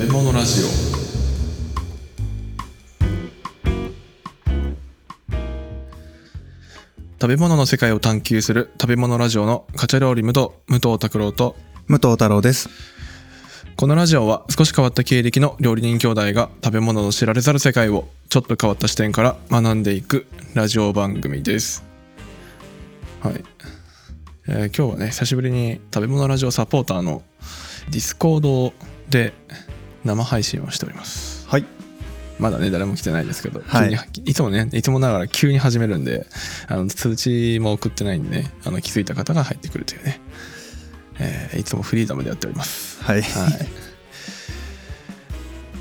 べ物ラジオ食べ物の世界を探求する食べ物ラジオのカチャ料理無道武藤拓郎と武藤太郎です。このラジオは少し変わった経歴の料理人兄弟が食べ物の知られざる世界をちょっと変わった視点から学んでいくラジオ番組です。はい。えー今日はね、久しぶりに食べ物ラジオサポーターのディスコードで生配信をしております。はい。まだね、誰も来てないですけど、はい急にいつもね、いつもながら急に始めるんで、あの通知も送ってないんでね、あの気づいた方が入ってくるというね、えーいつもフリーダムでやっております。はい。はい。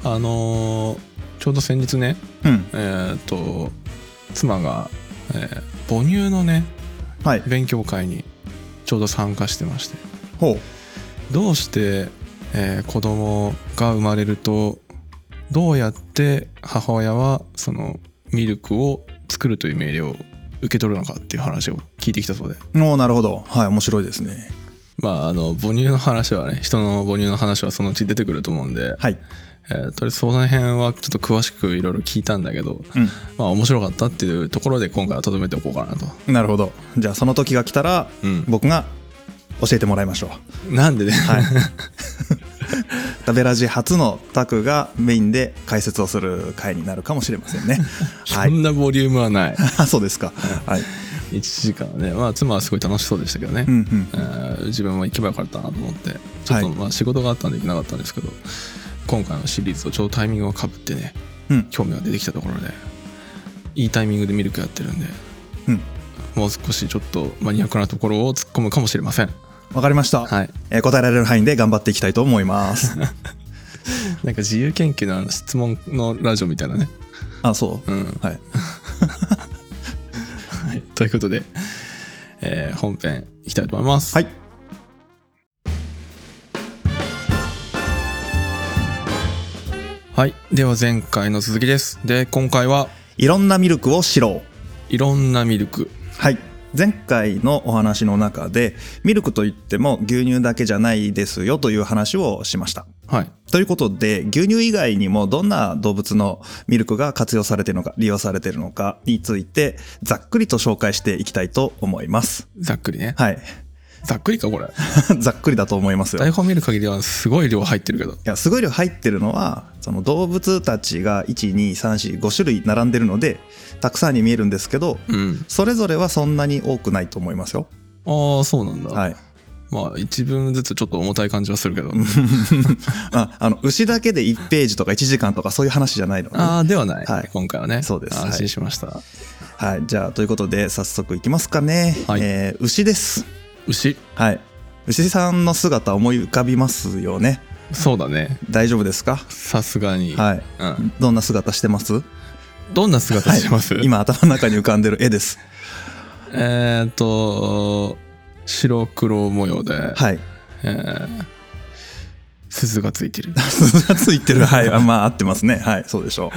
あのーちょうど先日ね、うん。えっ、と、妻が、えー母乳のね、はい。勉強会にちょうど参加してまして、ほう。どうして、えー子供が生まれると、どうやって母親はそのミルクを作るという命令を受け取るのかっていう話を聞いてきたそうで。おーなるほど。はい。面白いですね。まあ、あの、母乳の話はね、人の母乳の話はそのうち出てくると思うんで、はい。えーとりあえずその辺はちょっと詳しくいろいろ聞いたんだけど、うん。まあ面白かったっていうところで今回はとどめておこうかなと。なるほど。じゃあその時が来たら、うん僕が教えてもらいましょう。なんでね、はい。食べラジ初のタクがメインで解説をする回になるかもしれませんね。はそい。んなボリュームはない。あ そうですか。はい。1時間はね、まあ妻はすごい楽しそうでしたけどね。うんうんえ。ー自分も行けばよかったなと思って、ちょっとはいまあ仕事があったんで行けなかったんですけど、今回のシリーズとちょうどタイミングがかぶってね、うん。興味が出てきたところで、いいタイミングでミルクやってるんで、うん。もう少しちょっとマニアックなところを突っ込むかもしれません。わかりました。はい。えー答えられる範囲で頑張っていきたいと思います。なんか自由研究の質問のラジオみたいなね。あ、そう。うん。はい。はい、ということで、えー本編いきたいと思います。はい。はい。では前回の続きです。で、今回はいろんなミルクを知ろう。いろんなミルク。はい前回のお話の中でミルクといっても牛乳だけじゃないですよという話をしました。はい。ということで牛乳以外にもどんな動物のミルクが活用されているのか利用されているのかについてざっくりと紹介していきたいと思います。ざっくりね。はい。ざっくりか、これ。ざっくりだと思いますよ。い台本見る限りはすごい量入ってるけど。やすごい量入ってるのはその動物たちが12345種類並んでるのでたくさんに見えるんですけどうん。それぞれはそんなに多くないと思いますよ。ああ、そうなんだ。はい。まあ、一分ずつちょっと重たい感じはするけど。ああの牛だけで1ページとか1時間とかそういう話じゃないので、ああ、ではない。はい今回はね。そうです安心しました。はい、じゃあということで早速いきますかね、はいえー牛です牛。はい。牛さんの姿思い浮かびますよね。そうだね。大丈夫ですか？さすがに。はい。うん。どんな姿してます？どんな姿してます、はい、今頭の中に浮かんでる絵です。えーっと、白黒模様で、はい。えー鈴がついてる。鈴がついてる。はい。あまあ合ってますね。はい。そうでしょ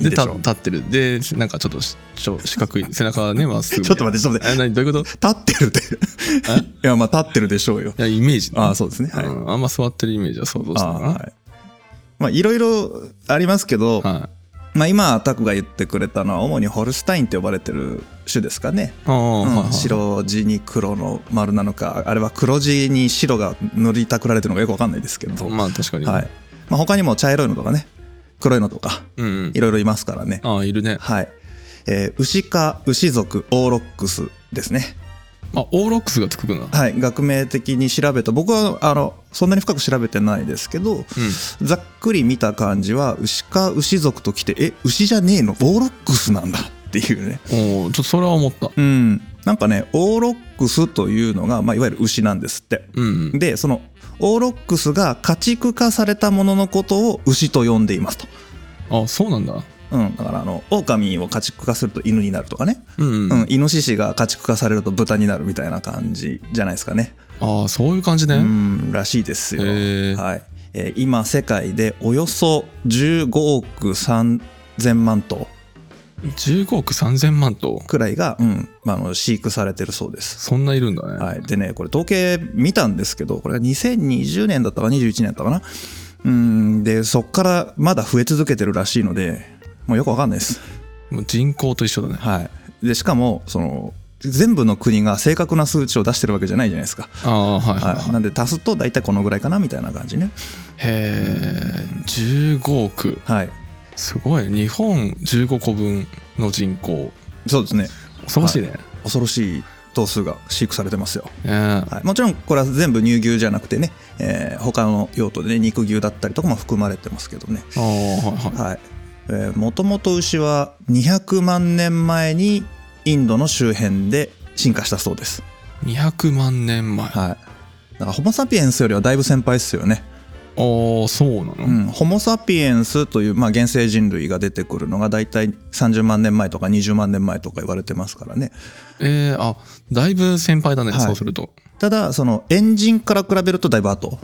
う。いで、立ってる。で、なんかちょっとしちょ四角い、背中がね、まっすぐ。ちょっと待ってちょっと待って。え、何？どういうこと？立ってるって。いやまあ立ってるでしょうよ。いや、イメージね、ああそうですね。はい、うん。あんま座ってるイメージは想像したかな。はい。まあいろいろありますけど、はい。まあ、今タクが言ってくれたのは主にホルスタインって呼ばれてる種ですかね、うん白地に黒の丸なのかあれは黒地に白が塗りたくられてるのかよくわかんないですけど、まあ確かに。はい。まあ、他にも茶色いのとかね。黒いのとかい。ろいろいますからね、ああ、いるね。はい。えー牛科牛属オーロックスですね。あ、オーロックスがつくな。はい。学名的に調べた。僕はあのそんなに深く調べてないですけどうん。ざっくり見た感じは牛科牛属ときてえ牛じゃねえの？オーロックスなんだっていうね。おおちょそれは思った。うん。なんかねオーロックスというのが、まあ、いわゆる牛なんですって。うん。うん。でそのオーロックスが家畜化されたもののことを牛と呼んでいますと、あ、そうなんだ。うん、だからあの狼を家畜化すると犬になるとかね、うん、ううん。ん。イノシシが家畜化されると豚になるみたいな感じじゃないですかね。ああ、そういう感じね。うん。らしいですよ、はい。えー今世界でおよそ15億3000万頭15億3000万頭。くらいが、うん。まあ、あの飼育されてるそうです。そんないるんだね。はい、でねこれ統計見たんですけどこれが2020年だったか21年だったかな。うんでそっからまだ増え続けてるらしいのでもうよくわかんないです。もう人口と一緒だね。はい。でしかもその全部の国が正確な数値を出してるわけじゃないじゃないですか、ああはいはい、は、はい。いなんで足すと大体このぐらいかなみたいな感じね。へえ15億。はいすごい。日本15個分の人口。そうですね。恐ろしいね、恐ろしい頭数が飼育されてますよ、ねえ。はい、もちろんこれは全部乳牛じゃなくてね、えー他の用途でね肉牛だったりとかも含まれてますけどね。ああはいはい。はい。えーもともと牛は200万年前にインドの周辺で進化したそうです。200万年前、はい。だからホモ・サピエンスよりはだいぶ先輩ですよねああそうなの、うん、ホモ・サピエンスという、まあ、原生人類が出てくるのが大体30万年前とか20万年前とか言われてますからね。えー、あだいぶ先輩だね、はい。そうすると。ただそのエンジンから比べるとだいぶ後。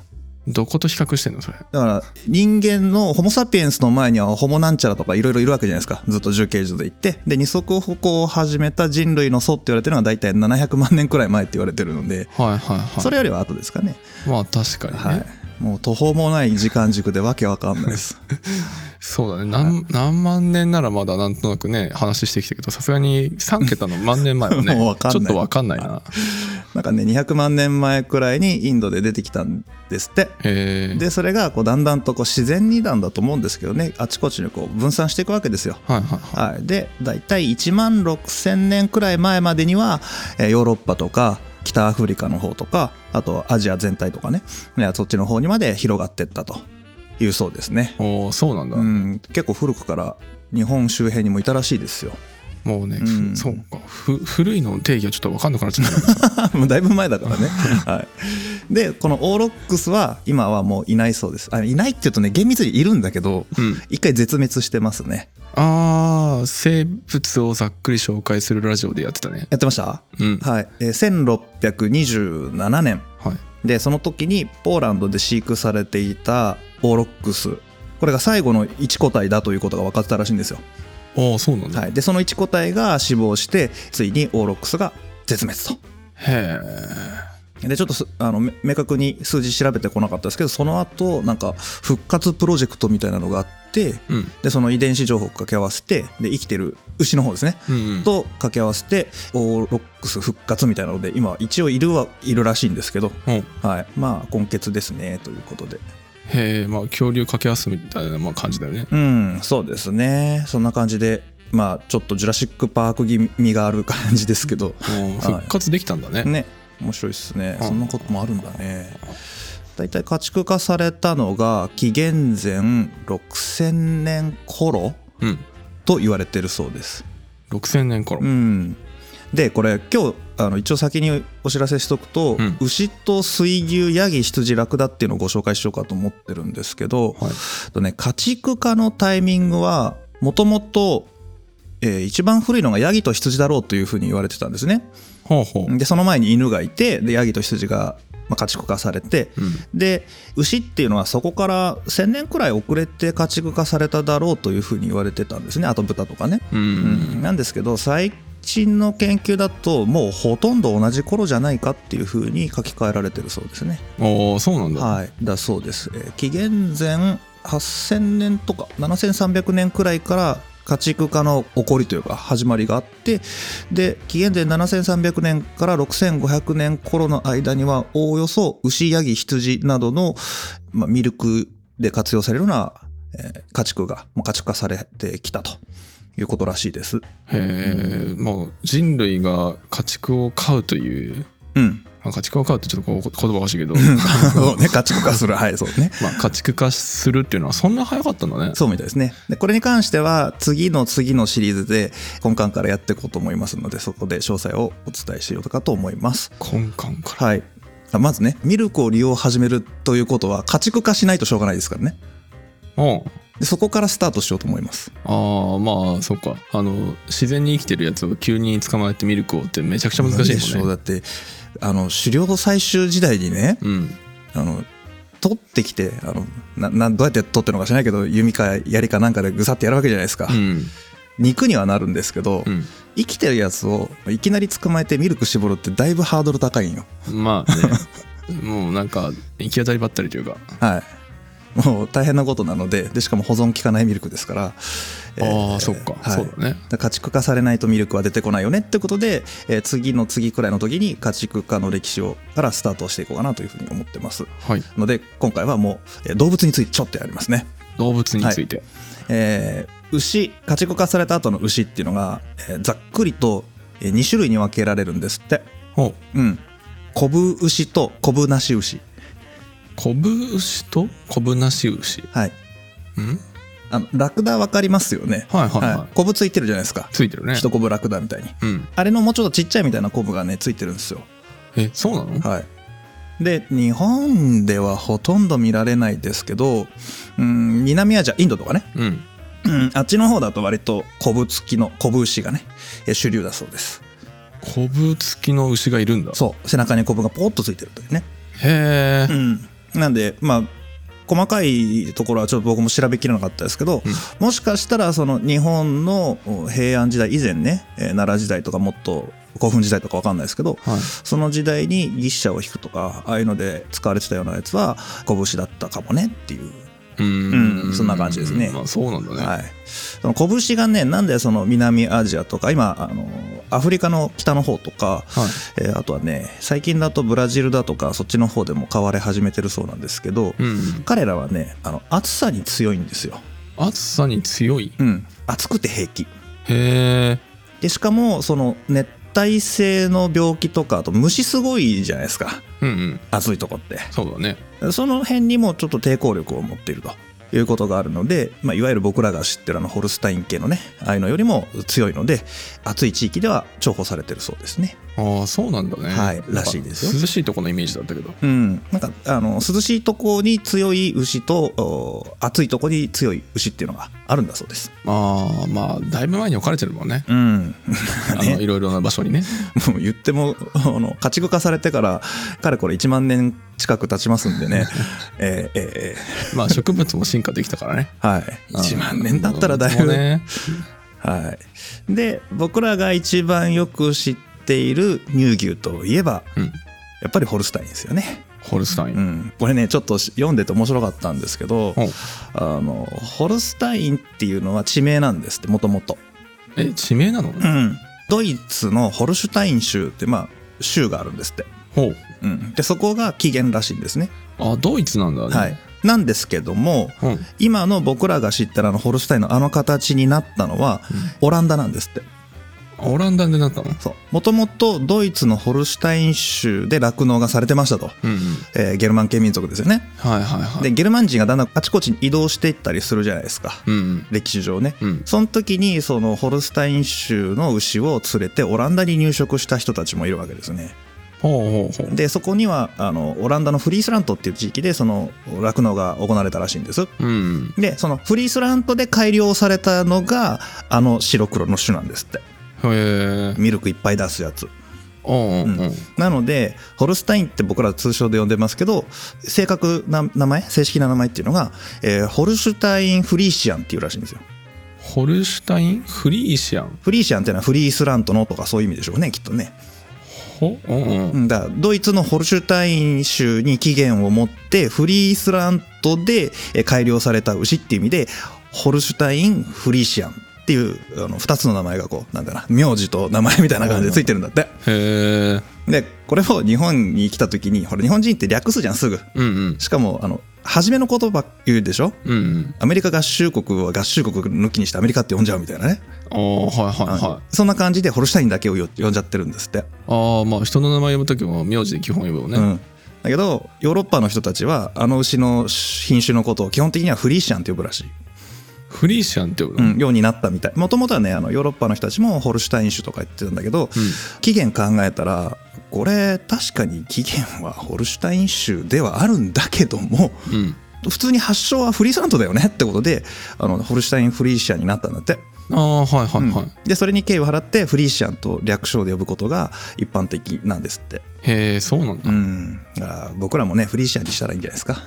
どこと比較してんのそれ？だから人間のホモ・サピエンスの前にはホモなんちゃらとかいろいろいるわけじゃないですか。ずっと重形樹で行って。で二足歩行を始めた人類の祖って言われてるのが大体700万年くらい前って言われてるので。はいはいはい。それよりは後ですかね。まあ確かにね、はいもう途方もない時間軸でわけわかんないです。そうだね。何何万年ならまだなんとなくね話してきたけどさすがに3桁の万年前はね もうちょっとわかんないな。なんかね200万年前くらいにインドで出てきたんですって。えー、でそれがこうだんだんとこう自然になんだと思うんですけどねあちこちにこう分散していくわけですよ。はいはいはい。はい、で大体1万6,000年くらい前までには、えーヨーロッパとか北アフリカの方とかあとアジア全体とかねねそっちの方にまで広がってったと。いうそうですね、おーそうなんだ、うん、結構古くから日本周辺にもいたらしいですよもうね、うん。ふそうか。ふ古いの定義はちょっと分かんなくなっちゃった。もうだいぶ前だからね、はい、でこのオーロックスは今はもういないそうです。あいないっていうとね厳密にいるんだけどうん。一回絶滅してますね。ああ生物をざっくり紹介するラジオでやってたね。やってました？うん。はい、えー1627年。はい。でその時にポーランドで飼育されていたオーロックス。これが最後の1個体だということが分かってたらしいんですよ、ああそうなんだ、はい、でその1個体が死亡してついにオーロックスが絶滅と。へえでちょっとすあのめ明確に数字調べてこなかったですけどその後なんか復活プロジェクトみたいなのがあってうん。でその遺伝子情報を掛け合わせてで生きてる牛の方ですね。うんうん。と掛け合わせてオーロックス復活みたいなので今一応いるはいるらしいんですけど、う。んはい、まあ根血ですねということでへえまあ恐竜掛け合わすみたいなまあ感じだよね。うんそうですね。そんな感じでまあちょっとジュラシック・パーク気味がある感じですけど。うん復活できたんだね、ね面白いですね。うん。そんなこともあるんだね。だいたい家畜化されたのが紀元前6000年頃うん。と言われてるそうです。6000年頃、うん。でこれ今日あの一応先にお知らせしとくと、うん。牛と水牛ヤギ羊ラクダっていうのをご紹介しようかと思ってるんですけど、はい。とね家畜化のタイミングはもともとえー一番古いのがヤギと羊だろうというふうに言われてたんですね。ほうほう、でその前に犬がいてでヤギと羊が、まあ、家畜化されてうん。で牛っていうのはそこから1,000年くらい遅れて家畜化されただろうというふうに言われてたんですね。あと豚とかね。うん。うん。なんですけど最近の研究だともうほとんど同じ頃じゃないかっていうふうに書き換えられてるそうですね。おおそうなんだ、はい、だそうです、えー紀元前8000年とか7300年くらいから家畜化の起こりというか始まりがあってで紀元前7300年から6500年頃の間にはおおよそ牛ヤギ羊などの、まあ、ミルクで活用されるような、えー家畜がもう家畜化されてきたということらしいです。へえもう人類が家畜を飼うといううん。まあ家畜を飼うってちょっと言葉おかしいけどそう ね、家畜化する。はい、そうね。まあ家畜化するっていうのはそんな早かったんだねそうみたいですね。で、これに関しては、次の次のシリーズで、根幹からやっていこうと思いますので、そこで詳細をお伝えしようかと思います。根幹からはい。あまずね、ミルクを利用を始めるということは、家畜化しないとしょうがないですからね。うんでそこからスタートしようと思います。ああまあそっかあの自然に生きてるやつを急に捕まえてミルクをってめちゃくちゃ難しでしょいもんねうだって、あの、狩猟採集時代にね、うんあの、取ってきて、あの、な、などうやって取ってるのか知らないけど、弓か槍かなんかでぐさってやるわけじゃないですか。うん肉にはなるんですけど、うん生きてるやつをいきなり捕まえてミルク絞るってだいぶハードル高いんよ。まあね もうなんか行き当たりばったりというかはい。もう大変なことなのででしかも保存効かないミルクですからえーああそっか、はい。そうだね。家畜化されないとミルクは出てこないよねってことで、えー次の次くらいの時に家畜化の歴史をからスタートしていこうかなというふうに思ってます。はい。ので今回はもうえー動物についてちょっとやりますね。動物について、えー牛家畜化された後の牛っていうのが、えーざっくりと2種類に分けられるんですって。ほううん。コブ牛とコブなし牛コブ牛と？コブなし牛？はい。うん？あのラクダ分かりますよね。はいはいはい。コブついてるじゃないですか。ついてるね。一コブラクダみたいに。うん。あれのもうちょっとちっちゃいみたいなコブがねついてるんですよ。えそうなの？はい。で日本ではほとんど見られないですけど、うん、南アジアインドとかね、うん。うん、あっちの方だと割とコブ付きのコブ牛がねえ主流だそうです。コブ付きの牛がいるんだ。そう。背中にコブがポーッとついてるというね。へえうん、なんでまあ細かいところはちょっと僕も調べきれなかったですけど、もしかしたらその日本の平安時代以前ね、えー奈良時代とかもっと古墳時代とか分かんないですけど、はい。その時代に牛車を引くとかああいうので使われてたようなやつは拳だったかもねっていううん。そん。な感じですねまあそうなん。だね、はい、その拳がねなん。でその南アジアとか今あのアフリカの北の方とか、はいえーあとはね最近だとブラジルだとかそっちの方でも飼われ始めてるそうなん。ですけど、うん、彼らはねあの暑さに強いん。ですよ、暑さに強いうん、暑くて平気へえでしかもその熱帯性の病気とかあと虫すごいじゃないですか。うんうん。暑いとこって。そうだね。その辺にもちょっと抵抗力を持っていると。いうことがあるので、まあ、いわゆる僕らが知ってるあのホルスタイン系のねああいうのよりも強いので暑い地域では重宝されてるそうですねああそうなんだね。はいらしいですよ。涼しいとこのイメージだったけど。うん。なんかあの涼しいとこに強い牛とお暑いとこに強い牛っていうのがあるんだそうです。ああまあだいぶ前に置かれてるもんね。うん。あのいろいろな場所にね。もう言ってもあの家畜化されてからかれこれ1万年近く経ちますんでね。えーえーえまあ植物も進化できたからね。ーはい。1万年だったらだいぶ、ね。はい、で僕らが一番よく知っている乳牛といえばうん。やっぱりホルスタインですよね、ホルスタイン、うん、これねちょっと読んでて面白かったんですけどあのホルスタインっていうのは地名なんですってもともとえ地名なの、うん。ドイツのホルシュタイン州ってまあ州があるんですって、ほう。うん、でそこが起源らしいんですね、あドイツなんだね。はい、なんですけどもうん。今の僕らが知ってるあのホルスタインのあの形になったのはオランダなんですってオランダでなったの？そう。もともとドイツのホルシュタイン州で酪農がされてましたと、うんうん。えーゲルマン系民族ですよね。はいはいはい。でゲルマン人がだんだんあちこちに移動していったりするじゃないですか。うんうん。歴史上ね、うん。その時にそのホルスタイン州の牛を連れてオランダに入植した人たちもいるわけですね。ほうほうほう。でそこにはあのオランダのフリースラントっていう地域でその酪農が行われたらしいんです。うん。でそのフリースラントで改良されたのがあの白黒の種なんですってミルクいっぱい出すやつ。おうんうん。うん。なのでホルスタインって僕ら通称で呼んでますけど正確な名前正式な名前っていうのが、えーホルシュタイン・フリーシアンっていうらしいんですよ。ホルシュタインフリーシアン？フリーシアンっていうのはフリースラントのとかそういう意味でしょうねきっとね。ほうんうん。うん。だドイツのホルシュタイン州に起源を持ってフリースラントでえー改良された牛っていう意味でホルシュタイン・フリーシアンっていうあの2つの名前がこうなんだな名字と名前みたいな感じでついてるんだって。へえでこれを日本に来た時にほら日本人って略すじゃんすぐ。うんうん。しかもあの初めの言葉言うでしょ？うんうん。アメリカ合衆国は合衆国抜きにしてアメリカって呼んじゃうみたいなね、ああはいはいはい。そんな感じでホルシュタインだけをよ呼んじゃってるんですって、ああまあ人の名前呼ぶ時も名字で基本呼ぶよね、うん、だけどヨーロッパの人たちはあの牛の品種のことを基本的にはフリーシアンって呼ぶらしい、フリーシアンって呼ぶの、うん、ようになったみたい。もともとはねあのヨーロッパの人たちもホルシュタイン種とか言ってるんだけど、起源考えたらこれ確かに起源はホルシュタイン種ではあるんだけどもうん。うん普通に発祥はフリースラントだよねってことであのホルシュタイン・フリーシアンになったんだって、ああはいはいはい、うん。でそれに敬意を払ってフリーシアンと略称で呼ぶことが一般的なんですって、へえそうなんだ。うん、だから僕らもねフリーシアンにしたらいいんじゃないですか。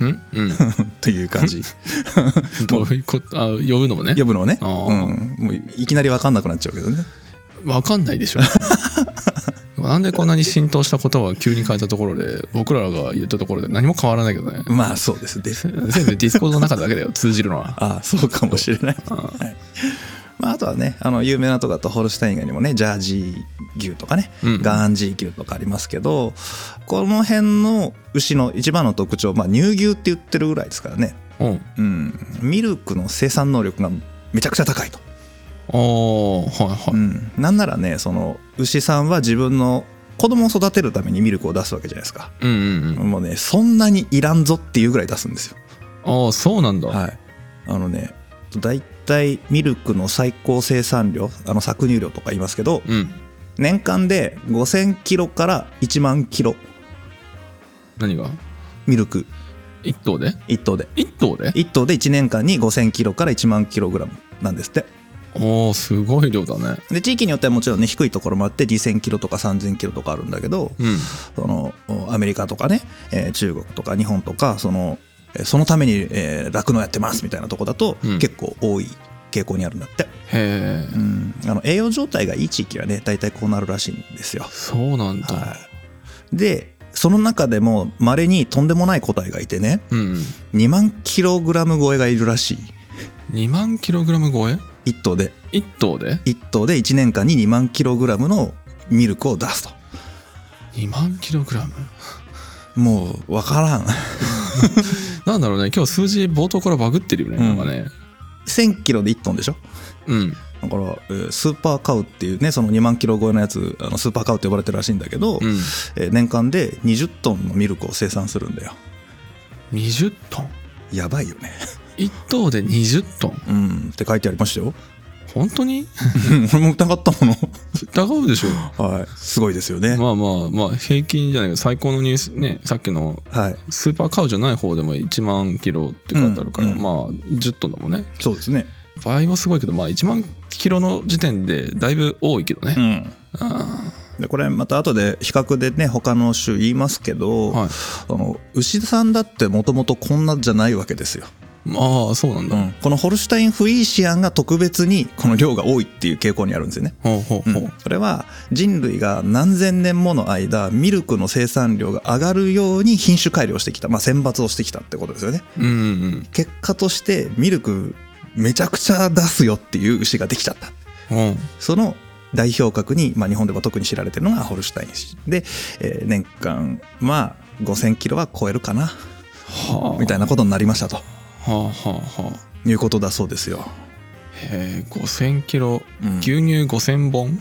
うんうん。という感じ。どういうこと？あ呼ぶのもね。呼ぶのをね、うん、もういきなり分かんなくなっちゃうけどね。わかんないでしょなんでこんなに浸透したことは急に変えたところで僕らが言ったところで何も変わらないけどね。まあそうです。ね全部ディスコードの中だけだよ通じるのは。ああそうかもしれない、うん。はい。まあ、あとはねあの有名なとこだとホルスタイン以外にもねジャージー牛とかね、うん。ガーンジー牛とかありますけどこの辺の牛の一番の特徴、まあ、乳牛って言ってるぐらいですからね、うん。うん、ミルクの生産能力がめちゃくちゃ高いと、ああはいはい、うん、なんならねその牛さんは自分の子供を育てるためにミルクを出すわけじゃないですか。うんうんうん。もうねそんなにいらんぞっていうぐらい出すんですよ。ああそうなんだ、はい、あのねだいたいミルクの最高生産量あの搾乳量とか言いますけどうん。年間で5000キロから1万キロ。何が？ミルク。一頭で？1頭で。一頭で？1頭で1年間に5000キロから1万キログラムなんですっておおすごい量だね。で地域によってはもちろんね低いところもあって2000キロとか3000キロとかあるんだけどうん。そのアメリカとかね、えー中国とか日本とかそのえーそのためにえー酪農、やってますみたいなとこだと、うん。結構多い傾向にあるんだって、へえうん、あの栄養状態がいい地域はね大体こうなるらしいんですよ。そうなんだ、はい、でその中でも稀にとんでもない個体がいてねうんうん。2万キログラム超えがいるらしい。2万キログラム超え？1頭で。一頭で？1頭で1年間に2万キログラムのミルクを出すと。2万キログラム？もう分からん。なんだろうね。今日数字冒頭からバグってるよね、うん。なんかね。1000キロで1トンでしょ？うん。だから、えースーパーカウっていうねその2万キロ超えのやつあのスーパーカウって呼ばれてるらしいんだけど、うん。えー年間で20トンのミルクを生産するんだよ。20トン？やばいよね1頭で20トン。うんって書いてありましたよ。本当に？俺も疑ったも疑うでしょ。のはい。すごいですよね、まあまあまあ平均じゃないけど最高のニュースねさっきのはい。スーパーカウじゃない方でも1万キロって書いてあるから、うんうん。まあ10トンだもんね。そうですね。場合はすごいけどまあ1万キロの時点でだいぶ多いけどね、うん。あでこれまた後で比較でね他の種言いますけど、はい。あの牛さんだってもともとこんなじゃないわけですよ、まあそうなんだ、このホルシュタイン・フリーシアンが特別にこの量が多いっていう傾向にあるんですよね、ほうほうほう、それは人類が何千年もの間ミルクの生産量が上がるように品種改良してきた、まあ、選抜をしてきたってことですよね。うんうん。結果としてミルクめちゃくちゃ出すよっていう牛ができちゃった。うんう。んその代表格に、まあ、日本では特に知られてるのがホルシュタイン。氏で、えー年間まあ5000キロは超えるかな。はあ。みたいなことになりましたとはあはあはあ。いうことだそうですよ。へえ5000キロ、うん。牛乳5000本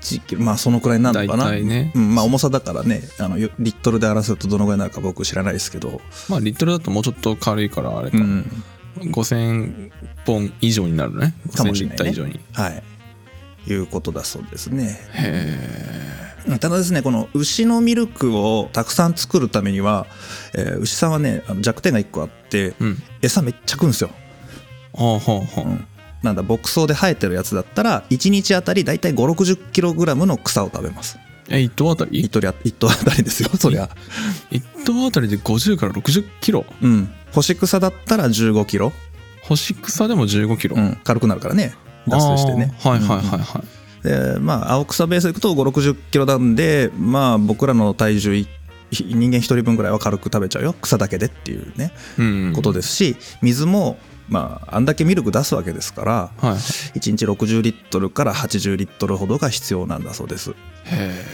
？1キロ。まあそのくらいになる大のかな。体ね、うん、まあ重さだからね。あのよリットルで争うとどのぐらいになるか僕知らないですけど、まあリットルだともうちょっと軽いからあれか、うん、5000本以上になるね。かもしれないね5000リッター以上にはいいうことだそうですね。へただですねこの牛のミルクをたくさん作るためには、えー牛さんはね弱点が1個あってえうん。餌めっちゃ食うんですよ。はあはあはあ、うん。なんだ牧草で生えてるやつだったら1日あたりだいたい5 6 0キログラムの草を食べます。え1頭あたり？1頭あ一頭あたりですよそりゃ。1頭あたりで50から60キロ？うん。干し草だったら1 5キロ、干し草でも15キロ、うん、軽くなるからね脱水してね。はいはいはいはい、でまあ青草ベースでいくと5 6 0キロなんでまあ僕らの体重い人間1人分ぐらいは軽く食べちゃうよ。草だけでっていうねうんうん。ことですし水もまああんだけミルク出すわけですからはい1日60リットルから80リットルほどが必要なんだそうです。へえ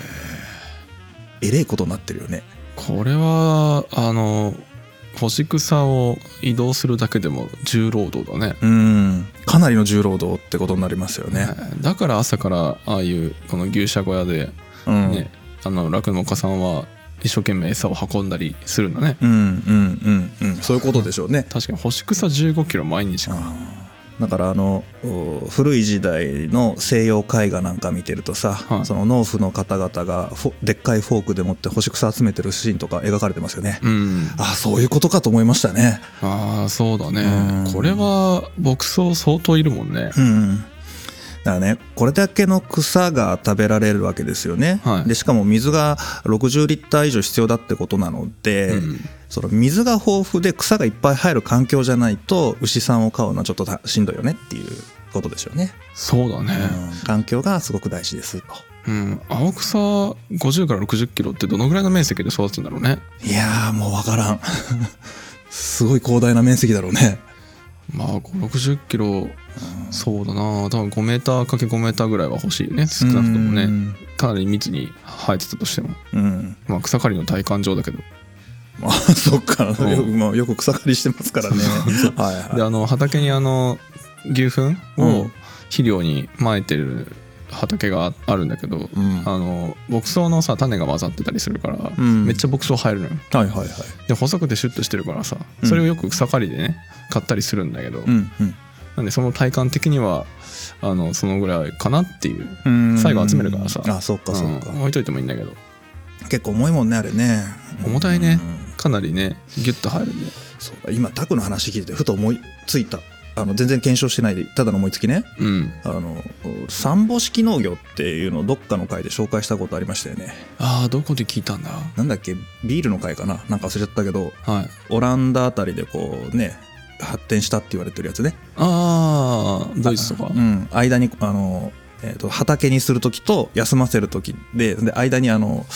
えれえことになってるよね。これはあの干し草を移動するだけでも重労働だね。うん。かなりの重労働ってことになりますよね。だから朝からああいうこの牛舎小屋でうん。ね、あの酪農家さんは一生懸命餌を運んだりするんだね。うんうんうんうん。そういうことでしょうね。確かに干し草15キロ毎日かだからあのお古い時代の西洋絵画なんか見てるとさ、はい。その農夫の方々がでっかいフォークでもって干し草集めてるシーンとか描かれてますよね。うん。ああそういうことかと思いましたね。ああそうだね。うん。これは牧草相当いるもんね。うんだからねこれだけの草が食べられるわけですよね。はい。でしかも水が60リッター以上必要だってことなので、うん。その水が豊富で草がいっぱい生える環境じゃないと牛さんを飼うのはちょっとたしんどいよねっていうことですよね。そうだね。うん。環境がすごく大事ですと。うん。青草50から60キロってどのぐらいの面積で育つんだろうね。いやーもうわからん。すごい広大な面積だろうね。まあ560キロそうだな。多分5メーターかけ5メーターぐらいは欲しいね。少なくともね。うん。かなり密に生えてたとしても。うん。まあ草刈りの体感上だけど。あ そっか。よ,、う。んまあ、よく草刈りしてますからね。はいはい。であの畑にあの牛糞うをん。肥料にまいてる畑があるんだけど、うん。あの牧草のさ種が混ざってたりするから、うん。めっちゃ牧草生えるのよ。はいはいはい。で細くてシュッとしてるからさうん。それをよく草刈りでね買ったりするんだけど、うんなんでその体感的にはあのそのぐらいかなっていううん。最後集めるからさ。あそっかそっか、うん置いといてもいいんだけど。結構重いもんねあれね。重たいね。うん。かなりねギュッと入るんでそうだ今タクの話聞いてふと思いついた。あの全然検証してないでただの思いつきね。うん。あの三母式農業っていうのをどっかの回で紹介したことありましたよね。ああどこで聞いたんだ？なんだっけ？ビールの回かな？なんか忘れちゃったけどはい。オランダあたりでこうね発展したって言われてるやつね。ああドイツとか。うん。間にあのえー、と畑にする時と休ませる時でで間にあの、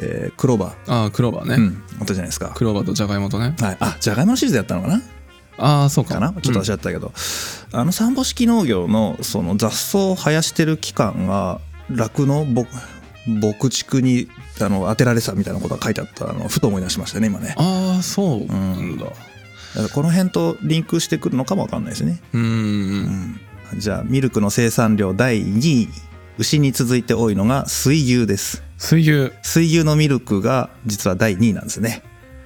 えークローバ。ああクローバーね、ー、うん、あったじゃないですか、クローバーとジャガイモとね。はい、あじゃがいもシリーズやったのかな？ああそうか。かな？ちょっと忘れちゃったけど、あの三母式農業のその雑草を生やしてる期間が酪農牧牧畜にあの当てられてたみたいなことが書いてあったのをふと思い出しましたね今ね。ああそうなんだ。だからこの辺とリンクしてくるのかもわかんないですね、うん。ううん。ん、じゃあミルクの生産量第2位。牛に続いて多いのが水牛です。水牛。水牛のミルクが実は第2位なんですね。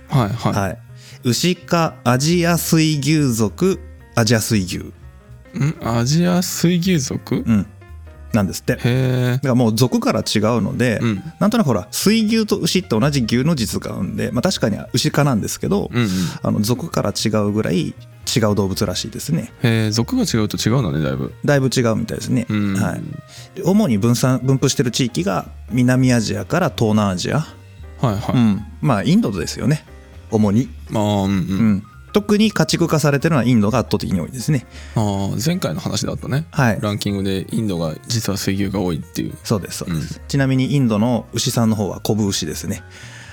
はいはい、はい。牛科アジア水牛属アジア水牛。ん？アジア水牛族？うんなんですって。だからもう属から違うので、うん。なんとなくほら水牛と牛って同じ牛の実が合うんで、まあ、確かに牛科なんですけど、うんうん。あの属から違うぐらい違う動物らしいですね。へえ族が違うと違うのねだいぶ。だいぶ違うみたいですね、うん。はい、で主に分散分布してる地域が南アジアから東南アジア、はいはい、うん、まあインドですよね。主に、まあうんうん、うん、特に家畜化されてるのはインドが圧倒的に多いですね。ああ前回の話だったね。はい。ランキングでインドが実は水牛が多いっていう。そうですそうです、ちなみにインドの牛さんの方はコブ牛ですね。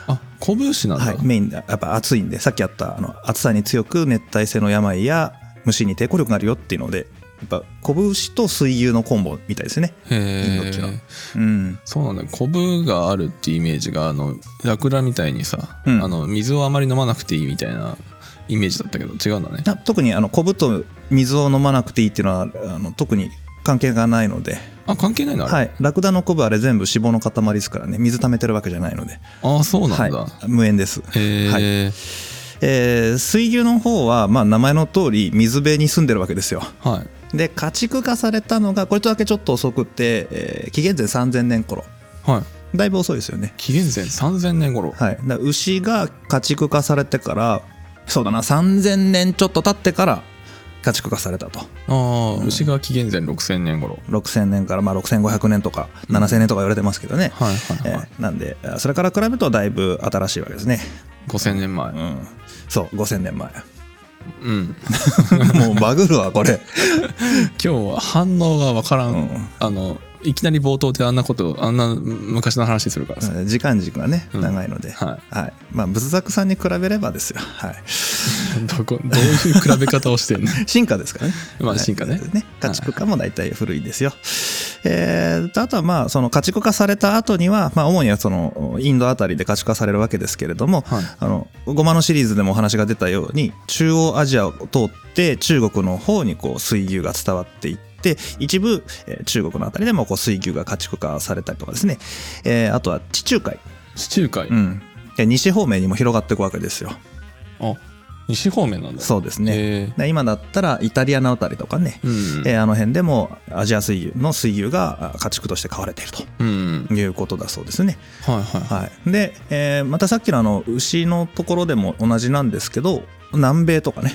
あコブ牛なんだ、はい、メインでやっぱ暑いんでさっきあったあの暑さに強く熱帯性の病や虫に抵抗力があるよっていうのでやっぱコブ牛と水牛のコンボみたいですね。へインドっていうのは。えうん。そうなんだ。コブがあるっていうイメージがあのラクダみたいにさ、うん。あの水をあまり飲まなくていいみたいなイメージだったけど違うんだね。な特にあのコブと水を飲まなくていいっていうのはあの特に関係がないので、あ関係ないのはい、ラクダのコブあれ全部脂肪の塊ですからね。水溜めてるわけじゃないので、ああそうなんだ、はい、無縁です、へえ、はい。えー水牛の方は、まあ、名前の通り水辺に住んでるわけですよ。はい。で家畜化されたのがこれとだけちょっと遅くて、えー紀元前3000年頃。はい。だいぶ遅いですよね。紀元前3000年頃。はい。牛が家畜化されてからそうだな。3000年ちょっと経ってから家畜化されたと。ああ、牛が紀元前6000年頃。6000年からまあ6500年とか7000年とか言われてますけどね、はいはいはい、えーなんでそれから比べるとだいぶ新しいわけですね。5000年前。うん。そう5000年前。うん。もうバグるわこれ。今日は反応がわからん、うん。あのいきなり冒頭であんなことあんな昔の話するからさ、時間軸がねうん。長いので、ははい。まあ仏作さんに比べればですよ。は いどこどういう比べ方をしてんの？進化ですからね。まあはい。進化ね。ね。家畜化も大体古いですよ。えーとあとはまあその家畜化された後には、まあ、主にはそのインドあたりで家畜化されるわけですけれども、はい。あのゴマのシリーズでもお話が出たように中央アジアを通って中国の方にこう水牛が伝わっていって一部、えー中国のあたりでもこう水牛が家畜化されたりとかですね、えーあとは地中海、地中海、うん、で西方面にも広がっていくわけですよ。あ西方面なんだ。そうですね。今だったらイタリアのあたりとかね、うん。えーあの辺でもアジア水牛の水牛があ家畜として飼われているうん。ということだそうですね。はいはい。はい、で、えーまたさっきのあの牛のところでも同じなんですけど南米とかね、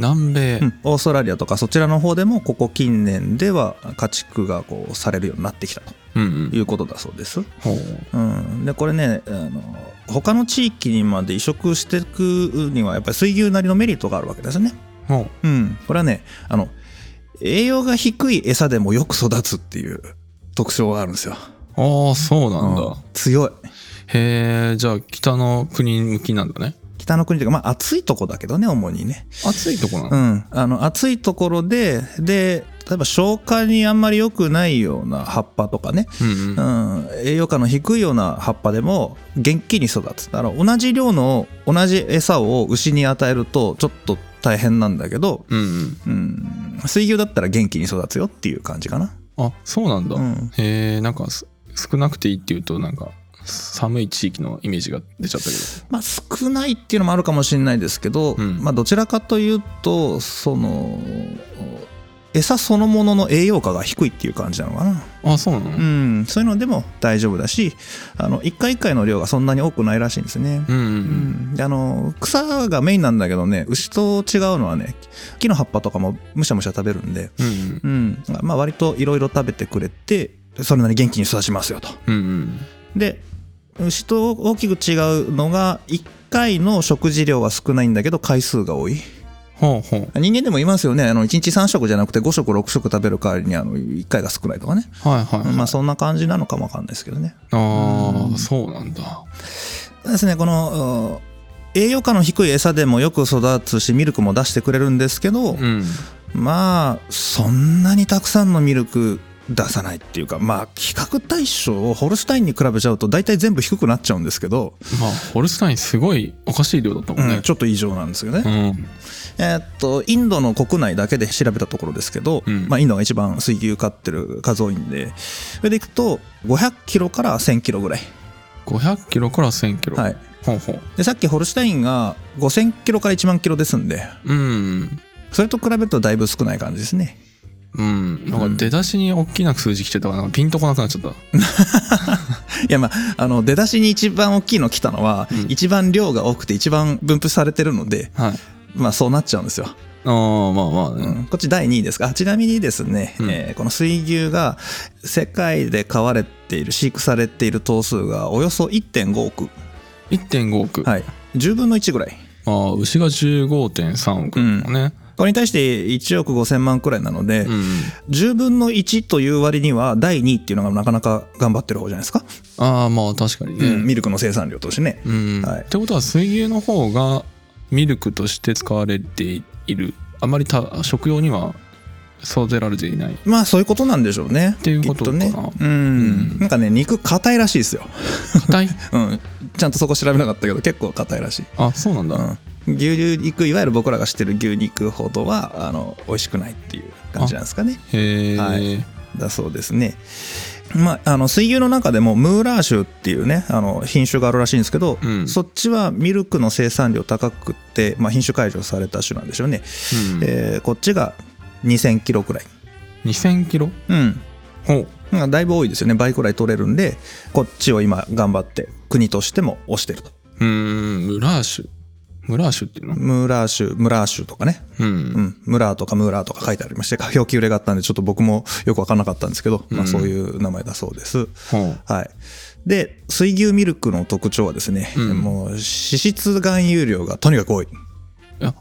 南米、うん。オーストラリアとかそちらの方でもここ近年では家畜がこうされるようになってきたと。いうことだそうです。ほう。うん、でこれねあの他の地域にまで移植していくにはやっぱり水牛なりのメリットがあるわけですね。う。ん、これはねあの栄養が低い餌でもよく育つっていう特徴があるんですよ。ああそうなんだ、うん。強い。へえじゃあ北の国向きなんだね北の国というかまあ暑いとこだけどね主にね。暑いとこなの、うん。あの暑いところでで例えば消化にあんまり良くないような葉っぱとかね、うんうん。うん、栄養価の低いような葉っぱでも元気に育つ。だから同じ量の同じ餌を牛に与えるとちょっと大変なんだけど、うんうん。うん、水牛だったら元気に育つよっていう感じかな。あそうなんだ、うん。へえんかす少なくていいっていうとなんか寒い地域のイメージが出ちゃったけど。まあ少ないっていうのもあるかもしれないですけど、うん。まあどちらかというとその餌そのものの栄養価が低いっていう感じなのかな。あそうなの、ううん。んそういうのでも大丈夫だしあの1回1回の量がそんなに多くないらしいんですね。うんうん。うん。であの草がメインなんだけどね牛と違うのはね木の葉っぱとかもむしゃむしゃ食べるんで、うんうん。うん。まあ、割といろいろ食べてくれてそれなりに元気に育ちますよと。うんうん。で牛と大きく違うのが1回の食事量は少ないんだけど回数が多い。ほうほう。人間でもいますよね。あの1日3食じゃなくて5食6食食べる代わりにあの1回が少ないとかね、はいはい、はい。まあそんな感じなのかもわかんないですけどね。ああそうなんだ。ですねこのうん栄養価の低い餌でもよく育つしミルクも出してくれるんですけど、うん。まあそんなにたくさんのミルク出さないっていうかまあ比較対象をホルスタインに比べちゃうと大体全部低くなっちゃうんですけど、まあホルスタインすごいおかしい量だったもんね。うん、ちょっと異常なんですよね。うん。えーっとインドの国内だけで調べたところですけど、うん。まあ、インドが一番水牛飼ってる数多いんでそれでいくと500キロから1000キロぐらい、500キロから1000キロ。はい、ほうほう。でさっきホルスタインが5000キロから1万キロですんで。うん。それと比べるとだいぶ少ない感じですねうん。なんか出だしに大きな数字来てたからピンとこなくなっちゃった。いやまああの出だしに一番大きいの来たのは、うん。一番量が多くて一番分布されてるのではい。まあそうなっちゃうんですよ、ああまあまあね、うん。こっち第2位です。かあちなみにですね、うん。えーこの水牛が世界で飼われている飼育されている頭数がおよそ1.5億。1.5億、はい。10分の1ぐらい。ああ牛が15.3億だねこれに対して1億5000万くらいなので、うん、うん10分の1という割には第2位っていうのがなかなか頑張ってる方じゃないですか、ああまあ確かにね、うんミルクの生産量としてねうんはいってことは水牛の方がミルクとして使われているあまりた食用には育てられていないまあそういうことなんでしょうね。っていうことかね。うん。なんかね、肉硬いらしいですよ。硬い？うん。ちゃんとそこ調べなかったけど、結構硬いらしい。あそうなんだ、うん。牛肉、いわゆる僕らが知ってる牛肉ほどは、あの、美味しくないっていう感じなんですかね。へえ、はい。だそうですね。まあ、あの水牛の中でもムーラー種っていうねあの品種があるらしいんですけど、うん。そっちはミルクの生産量高くって、まあ、品種改良された種なんでしょうね、うん。えーこっちが2000キロくらい。2000キロ？うん。ほう。まあだいぶ多いですよね。倍くらい取れるんでこっちを今頑張って国としても推してると。うーんムラーシュムラーシュっていうの？ムーラー種ムラー種とかね。うん、うん、ムラーとかムーラーとか書いてありまして 表記売れがあったんでちょっと僕もよく分からなかったんですけど、まあ、そういう名前だそうです、ほう。はい。で水牛ミルクの特徴はですね、うん。もう脂質含有量がとにかく多い。いや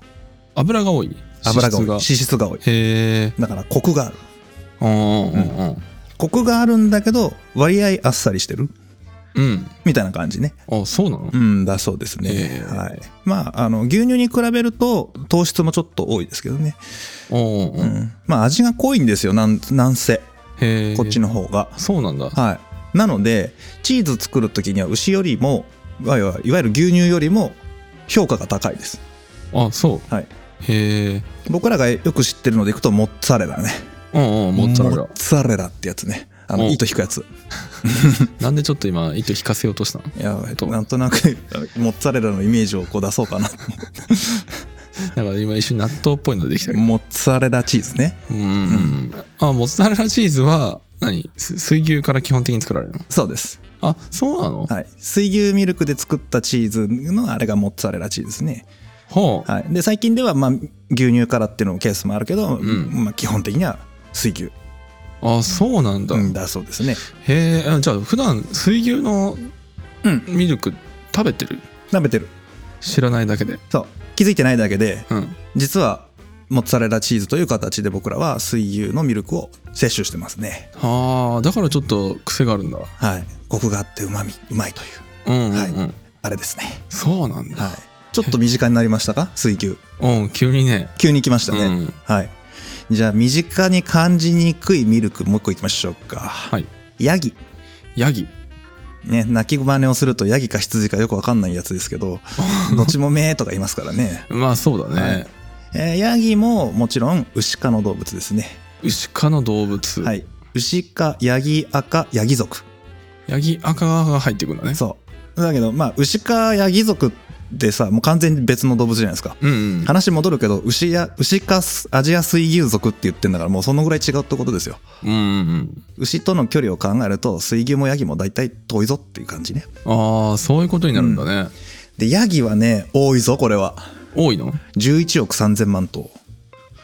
油が多い？油が多い。脂脂質質が多い。へえ。だからコクがある。うんうん。うん。コクがあるんだけど割合あっさりしてるうん。みたいな感じね。あそうなの？うんだそうですね、へーはい。まああの牛乳に比べると糖質もちょっと多いですけどね、おうん、まあ味が濃いんですよなんなんせ。こっちの方が。そうなんだ。はい。なのでチーズ作る時には牛よりもいわゆる牛乳よりも評価が高いです。あそう。はい。へえ。僕らがよく知ってるのでいくとモッツァレラね。うんうんモッツァレラ。モッツァレラってやつね。あのお。糸引くやつ なんでちょっと今糸引かせようとしたの？いやと。なんとなく モッツァレラのイメージをこう出そうかな。だから今一瞬納豆っぽいのできたモッツァレラチーズね。うんうんうん。あモッツァレラチーズは何？す水牛から基本的に作られるの？そうです。あそうなの？はい。水牛ミルクで作ったチーズのあれがモッツァレラチーズですね。ほう。はい。で最近ではまあ牛乳からっていうのケースもあるけど、ん。まあ基本的には水牛あそうなんだ、うんだそうですね。へえじゃあ普段水牛のうん。ミルク食べてる？食べてる。知らないだけで。そう。気づいてないだけでうん。実はモッツァレラチーズという形で僕らは水牛のミルクを摂取してますね。ああだからちょっと癖があるんだ。はい。コクがあってうまみうまいという。うんうんうん、はい。あれですね。そうなんだ、はい。ちょっと身近になりましたか？水牛。うん急にね。急に来ましたね、うん。はいじゃあ身近に感じにくいミルクもう一個いきましょうか。はい。ヤギ。ヤギ。ね鳴き真似をするとヤギか羊かよくわかんないやつですけど どっちもめーとか言いますからね、まあそうだね、はい。えーヤギももちろん牛科の動物ですね。牛科の動物、はい。牛科ヤギ赤ヤギ族。ヤギ赤が入ってくるんだね。そう。だけどまあ牛科ヤギ族ってさもう完全に別の動物じゃないですか。うんうん。話戻るけど牛や牛科アジア水牛族って言ってんだからもうそのぐらい違うってことですよ。うんうん牛との距離を考えると水牛もヤギも大体遠いぞっていう感じね。ああそういうことになるんだね、でヤギはね多いぞこれは。多いの？11億3000万頭。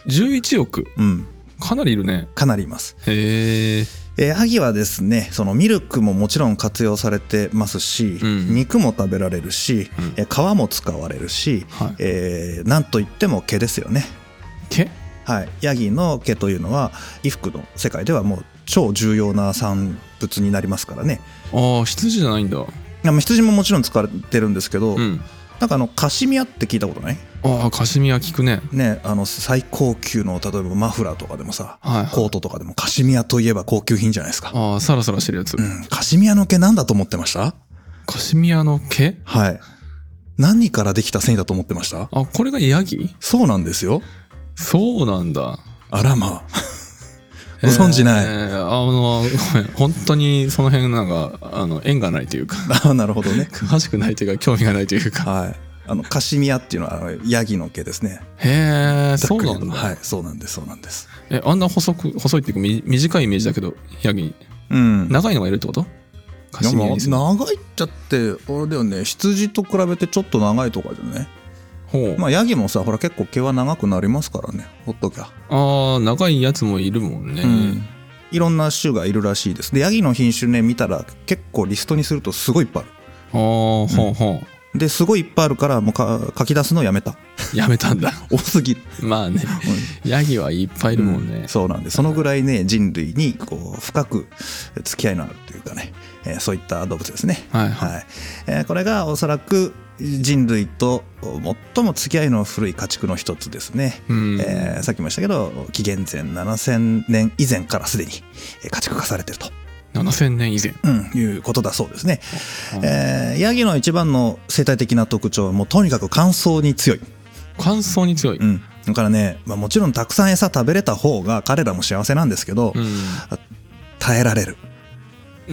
11億？うん。かなりいるね。かなりいます。へええーヤギはですねそのミルクももちろん活用されてますし、うん。肉も食べられるし、うん。えー皮も使われるし、はい。えーなんといっても毛ですよね。毛？はい。ヤギの毛というのは衣服の世界ではもう超重要な産物になりますからね。ああ羊じゃないんだ。羊ももちろん使われてるんですけど、うん。なんかあのカシミヤって聞いたことない？ああカシミヤ聞くね。ねあの最高級の例えばマフラーとかでもさはいはい。コートとかでもカシミヤといえば高級品じゃないですか。ああサラサラしてるやつ、うん。カシミヤの毛なんだと思ってました？カシミヤの毛？はい。何からできた繊維だと思ってました？あこれがヤギ？そうなんですよ。そうなんだ。あらまあ。ご存知ない？えーあの本当にその辺なんかあの縁がないというか。あなるほどね。詳しくないというか興味がないというか。はいあのカシミヤっていうのはあのヤギの毛ですね。へえそうなんだ、はいそうなんですそうなんです。えあんな細く細いっていうかみ短いイメージだけどヤギ。うん。長いのがいるってこと？カシミヤ長いっちゃってあれだよね。羊と比べてちょっと長いとかじゃねほう、まあヤギもさほら結構毛は長くなりますからね。ほっときゃ、ああ長いやつもいるもんね、うん。いろんな種がいるらしいです。でヤギの品種ね見たら結構リストにするとすごいいっぱいある。ああほうほですごいいっぱいあるからもうか書き出すのやめた。うやめたんだ。多すぎる。まあねヤギはいっぱいいるもんね、そうなんでそのぐらいね人類にこう深く付き合いのあるというかね、えーそういった動物ですね。はいはい。はい。えーこれがおそらく人類と最も付き合いの古い家畜の一つですね、うん。えーさっきも言いましたけど紀元前7000年以前からすでにえー家畜化されてると、7000年以前。うん、いうことだそうですね、えーヤギの一番の生態的な特徴はもうとにかく乾燥に強い。乾燥に強い、うん、だからね、まあ、もちろんたくさん餌食べれた方が彼らも幸せなんですけど、耐えられる、う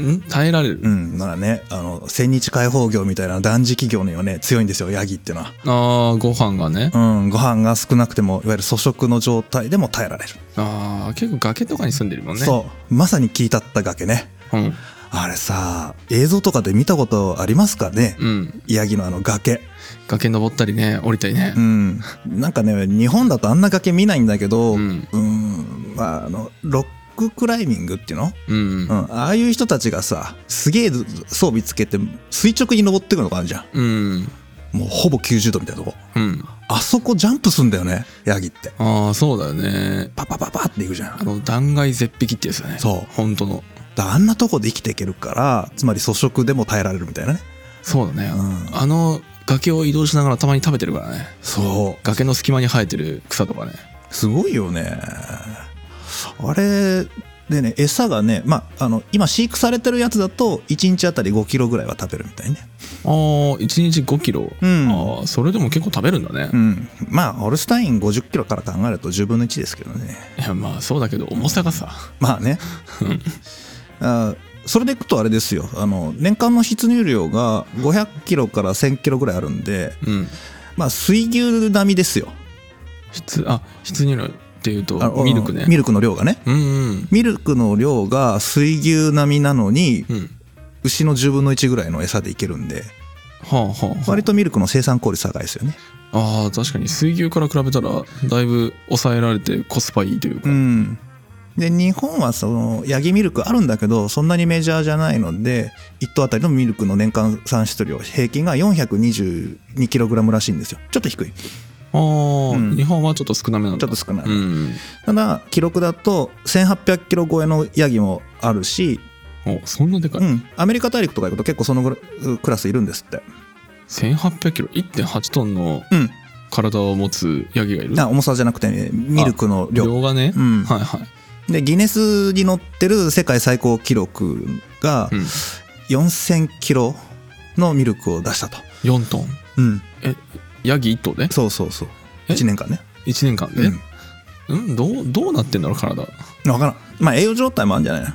ん、耐えられる、うん、だからねあの千日開放業みたいな断食業にはね強いんですよヤギっていうのは、ああご飯がね、うん、ご飯が少なくてもいわゆる粗食の状態でも耐えられる、ああ結構崖とかに住んでるもんね。そう。まさに聞いたった崖ね。ううん。あれさ映像とかで見たことありますかね、うん。ヤギのあの崖。崖登ったりね降りたりね。うん。なんかね日本だとあんな崖見ないんだけどううん。んまああのロッククライミングっていうの？うん。うん。うん、ああいう人たちがさすげえ装備つけて垂直に登ってくのがあるじゃん。うん。もうほぼ90度みたいなとこ。うん。あそこジャンプすんだよねヤギって。ああそうだよね。パパパパっていくじゃん。あの断崖絶壁ってやつだね。そう。本当の。だあんなとこで生きていけるからつまり粗食でも耐えられるみたいなね。そうだね、うん。あの崖を移動しながらたまに食べてるからね。そう。崖の隙間に生えてる草とかね。すごいよねあれでね餌がねまああの今飼育されてるやつだと1日あたり5キロぐらいは食べるみたいね。ああ1日5キロ、うん。ああそれでも結構食べるんだね、うん。まあオルスタイン50キロから考えると10分の1ですけどね。いやまあそうだけど重さがさ。まあね。あそれでいくとあれですよ。あの年間の出入量が500キロから1000キロぐらいあるんでうん。まあ水牛並みですよ。質あ質入量っていうとミルクね。ミルクの量がね。うんうん。ミルクの量が水牛並みなのにうん。牛の10分の1ぐらいの餌でいけるんで。はあはあ、は割とミルクの生産効率高いですよね。あ、確かに。水牛から比べたらだいぶ抑えられてコスパいいというか、うん。で日本はそのヤギミルクあるんだけどそんなにメジャーじゃないので1頭あたりのミルクの年間産出量平均が 422kg らしいんですよ。ちょっと低いああ、うん。日本はちょっと少なめなんだ。ちょっと少ない、うん。ただ記録だと1800キロ超えのヤギもあるし、おそんなでかい、うん、アメリカ大陸とか行くと結構そのぐらいクラスいるんですって。1800キロ？1.8トンのうん。体を持つヤギがいる、あ重さじゃなくてねミルクの量。量がね、うん。はいはい、でギネスに載ってる世界最高記録がうん、4000キロのミルクを出したと。4トン？うんヤギ1頭でそうそうそう。え？1年間ね。1年間で、うん。うん、どうどうなってんだろう体。分からん。まあ栄養状態もあるんじゃない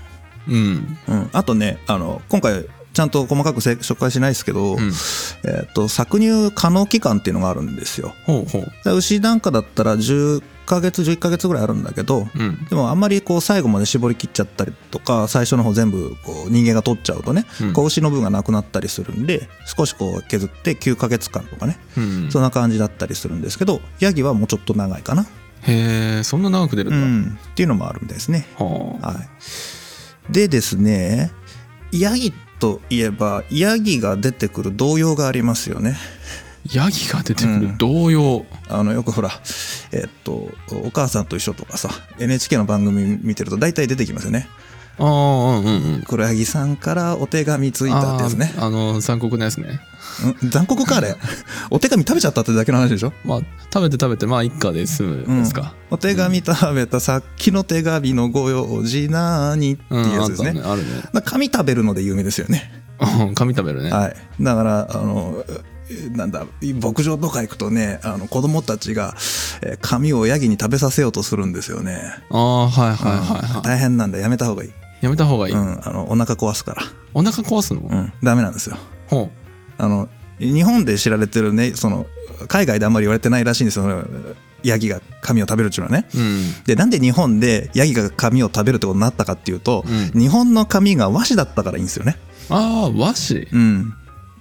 うん。うん、あとねあの今回ちゃんと細かくせ紹介しないですけど、うん。えっと搾乳可能期間っていうのがあるんですよ。ほうほう。で牛なんかだったら10ヶ月11ヶ月ぐらいあるんだけどうん。でもあんまりこう最後まで絞り切っちゃったりとか最初の方全部こう人間が取っちゃうとね、うん。こう牛の分がなくなったりするんで少しこう削って9ヶ月間とかねうん。そんな感じだったりするんですけどヤギはもうちょっと長いかな、へえそんな長く出るうんだ、ん、っていうのもあるんですね。はあ。はい。でですねヤギといえばヤギが出てくる童謡がありますよね。ヤギが出てくる？うん。童謡、あのよくほらえっと「お母さんと一緒」とかさ NHK の番組見てると大体出てきますよねああうんうんうん。黒柳さんからお手紙ついたってやつね。あの残酷なやつね。うん？残酷かあれ？お手紙食べちゃったってだけの話でしょ？まあ食べて食べてまあ一家で済むんですか、お手紙食べたさっきの手紙のご用事なーにってうん、いうやつですね,、あったねあるね。まあ紙食べるので有名ですよね。うん紙食べるね、はい。だからあのえなんだ牧場とか行くとねあの子供たちがえー紙をヤギに食べさせようとするんですよね、ああはいはいはいはい。大変なんだ。やめた方がいい、やめた方がいい、うん、あのお腹壊すからお腹壊すの、うん、ダメなんですよ。ほあの日本で知られてるねその海外であんまり言われてないらしいんですよヤギが髪を食べるっていうのはね。ううんでなんで日本でヤギが髪を食べるってことになったかっていうと、う日本の髪が和紙だったからいいんですよね。ああ和紙うん。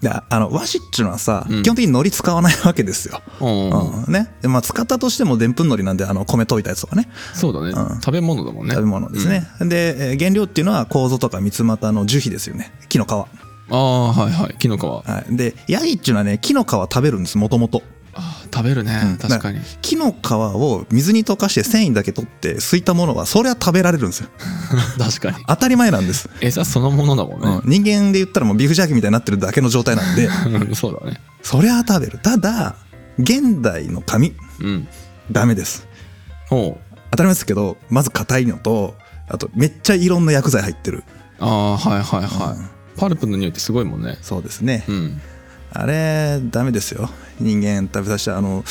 であの和紙っていうのはさ、うん。基本的に海苔使わないわけですよ。うん、うん。ね。でまあ、使ったとしてもでんぷん海苔なんであの米溶いたやつとかね。そうだね、うん。食べ物だもんね。食べ物ですね。でえー原料っていうのは楮とか三つ股の樹皮ですよね。木の皮。はああはいはい。木の皮。あい、でヤギっていうのはね木の皮食べるんですもともと。あ食べるね、うん。確かに。木の皮を水に溶かして繊維だけ取ってすいたものはそれは食べられるんですよ。確かに。当たり前なんです、餌そのものだもんうん。ね、人間で言ったらもうビーフジャーキーみたいになってるだけの状態なんで。うん、そうだね。そりゃ食べる。ただ現代の紙うん。ダメです。ほ当たり前ですけどまず硬いのとあとめっちゃいろんな薬剤入ってる。うああはいはいはい、うん。パルプの匂いってすごいもんね。そうですね、うんあれダメですよ。人間食べさせてあの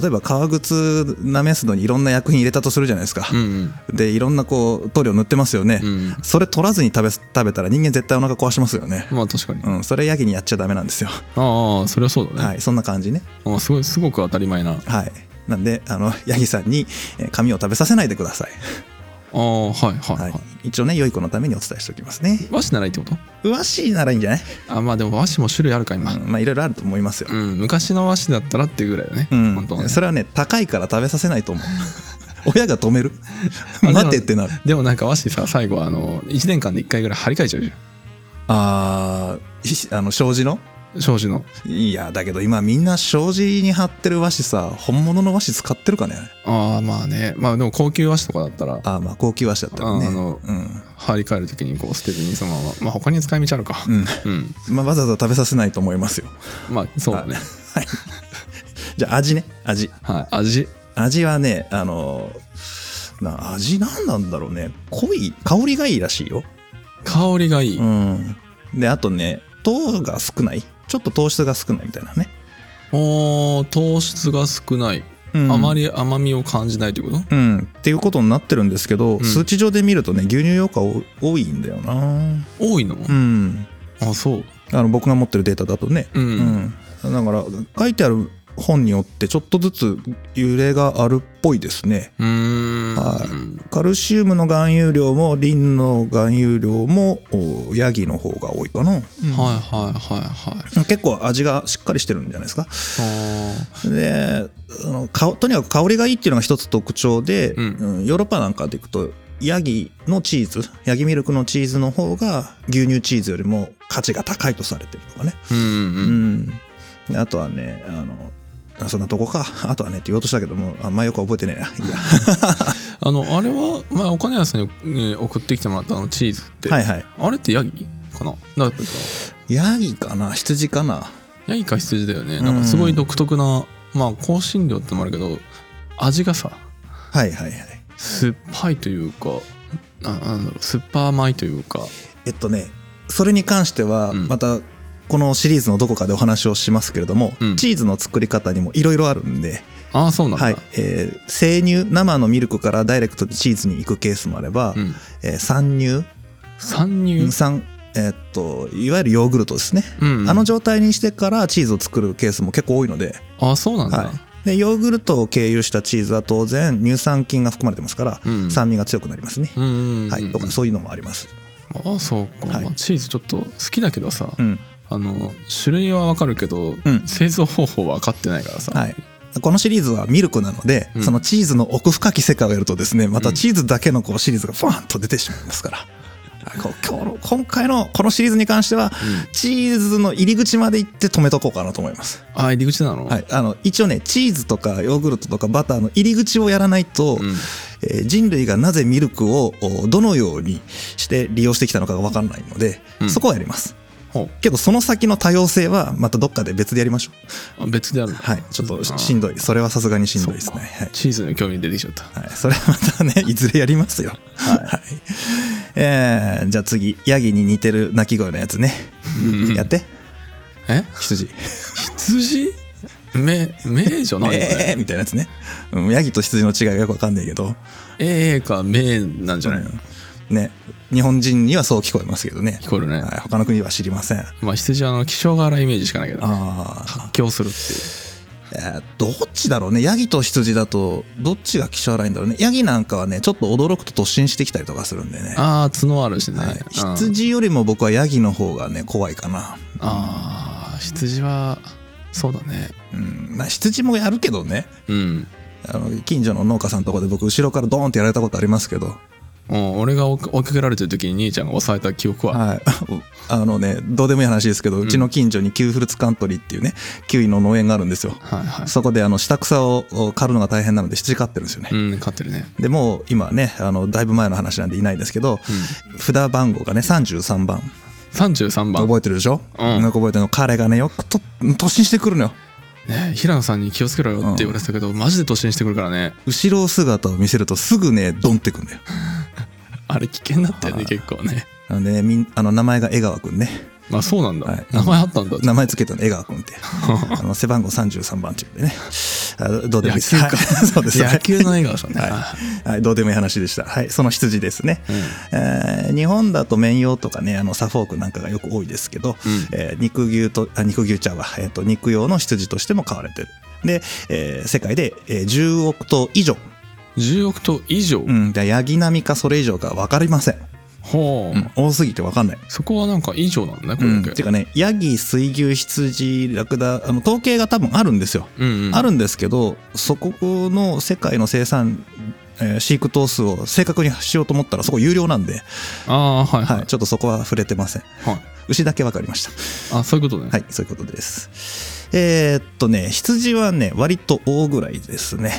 例えば革靴なめすのにいろんな薬品入れたとするじゃないですか。う、んでいろんなこう塗料塗ってますよね、うんうん。それ取らずに食べ食べたら人間絶対お腹壊しますよね。まあ確かに、うん。それヤギにやっちゃダメなんですよ。ああそれはそうだね、はいそんな感じね。あすごいすごく当たり前な。はい。なんであのヤギさんにえー髪を食べさせないでください、ああはいはいはい、はい、一応ね良い子のためにお伝えしておきますね。和紙ならいいってこと？和紙ならいいんじゃない、あまあでも和紙も種類あるか今、うんまあいろいろあると思いますよ。うん、昔の和紙だったらっていうぐらいだね、うん。本当はね。それはね高いから食べさせないと思う。親が止める？待てってなる。でもなんか和紙さ最後あの1年間で1回ぐらい張り替えちゃうじあーひあの障子の？ゃん障子の。いやだけど今みんな障子に貼ってる和紙さ本物の和紙使ってるかね？ああまあね。まあでも高級和紙とかだったら。あーまあ高級和紙だったらね。ああのうん。張り替える時にこう捨てずにそのまま。まあ他に使い道あるか。うん。うん、まあ、わざわざ食べさせないと思いますよ。まあそうだねはい。じゃあ味ね。味。はい味。味はねあのな味なんなんだろうね。濃い香りがいいらしいよ。香りがいい、うん。であとね糖が少ないちょっと糖質が少ないみたいなね、おー糖質が少ない、うん。あまり甘みを感じないということ？うん。っていうことになってるんですけど、ん。数値上で見るとね牛乳用化多多いんだよな。多いの、うん。あそう。あの僕が持ってるデータだとね。うん、うん。だから書いてある本によってちょっとずつ揺れがあるっぽいですね。はい。カルシウムの含有量もリンの含有量もおヤギの方が多いかな、はいはいはいはい。結構味がしっかりしてるんじゃないですか。あであのかとにかく香りがいいっていうのが一つ特徴で、うん。うんヨーロッパなんかでいくとヤギのチーズヤギミルクのチーズの方が牛乳チーズよりも価値が高いとされてるとかね、ーうんううん。あとはねあのそんなとこか。あとはねって言おうとしたけどもあんまよく覚えてねえな。いいや。あのあれは、まあ、お金屋さんに、ね送ってきてもらったあのチーズって、はいはい。あれってヤギかな？だっヤギかな？羊かな？ヤギか羊だよね。なんかすごい独特な、まあ香辛料ってのもあるけど味がさはいはいはい。酸っぱいというかななんだろう酸っぱ甘いというか。えっとねそれに関してはうん。またこのシリーズのどこかでお話をしますけれども、うん。チーズの作り方にもいろいろあるんで、ああそうなんだ、はい。えー生乳生のミルクからダイレクトでチーズに行くケースもあれば、うん、えー酸乳参入、酸えーっといわゆるヨーグルトですね、うんあの状態にしてからチーズを作るケースも結構多いので,、あそうなんだ、はい、でヨーグルトを経由したチーズは当然乳酸菌が含まれてますから、うん。酸味が強くなりますね、うんうんうんはい、とかそういうのもあります、ああそうか、はい。まあチーズちょっと好きだけどさ、うんあの種類はわかるけど、うん。製造方法は分かってないからさ、はい、このシリーズはミルクなので、うん。そのチーズの奥深き世界をやるとですねまたチーズだけのこうシリーズがバーンと出てしまいますから、今日の今回のこのシリーズに関しては、チーズの入り口まで行って止めとこうかなと思います、あ入り口なの、はい、あの一応ねチーズとかヨーグルトとかバターの入り口をやらないと、うん。えー人類がなぜミルクをおどのようにして利用してきたのかが分かんないので、うん。そこはやります。ほけどその先の多様性はまたどっかで別でやりましょう。別であるの？はい。ちょっとしんどい。それはさすがにしんどいですね。はい。チーズの興味出てきちゃった。はい、それはまたね、いずれやりますよ。はい。えー、じゃあ次、ヤギに似てる鳴き声のやつね。やって。え？羊。羊？目目じゃない？よね、えーみたいなやつね。うん、ヤギと羊の違いがよくわかんないけど、ええか目なんじゃないの、ね、日本人にはそう聞こえますけどね。聞こえるね、はい、他の国は知りません。あまあ羊はあの気性が荒いイメージしかないけど、ね、あ発狂するっていうー、えーどっちだろうね。ヤギと羊だと、どっちが気性荒いんだろうね。ヤギなんかはね、ちょっと驚くと突進してきたりとかするんでね。ああ角あるしね、はい、うん羊よりも僕はヤギの方がね、怖いかな。ああ羊はそうだねうん、まあ羊もやるけどね。うんあの近所の農家さんのとこで僕後ろからドーンってやられたことありますけど、うん俺が追いかけられてる時に兄ちゃんが抑えた記憶は、はい、あのねどうでもいい話ですけど、うちの近所にキウイフルーツカントリーっていうねキウイの農園があるんですよ。はいはい。そこであの下草を刈るのが大変なので羊飼ってるんですよね、うん飼ってるね。でもう今ねあのだいぶ前の話なんでいないですけど、札番号がね33番。33番。覚えてるでしょ、うん。覚えてるの？彼がねよくと突進してくるのよね平野さんに気をつけろよって言われてたけど、マジで突進してくるからね。後ろ姿を見せるとすぐねドンってくんだよあれ危険だったよねはい結構ね。なのでねみんあの名前が江川くんね。まあそうなんだ、はい。名前あったんだ。名前つけたの江川君って。あの背番号33番っていうんでね。あどうでもいいです。そうです。野球の江川さんね、はい、はい、どうでもいい話でした。はい。その羊ですね、うん。えー日本だと綿羊とかねあのサフォークなんかがよく多いですけど、うん。えー肉牛とあ肉牛茶は、えー、と肉用の羊としても飼われてる。で、えー世界で、えー10億頭以上、10億頭以上、うん、でヤギ並みかそれ以上か分かりません、ほう、うん。多すぎて分かんない。そこはなんか以上なんだねこうん、れだけ、ていうかねヤギ水牛羊ラクダあの統計が多分あるんですよ。うんうん。あるんですけどそこの世界の生産、えー飼育頭数を正確にしようと思ったらそこ有料なんで、ああはいはい、はい、ちょっとそこは触れてません。はい。牛だけ分かりました。あそういうことね、はいそういうことです。えーっとね羊はね割と大ぐらいですね。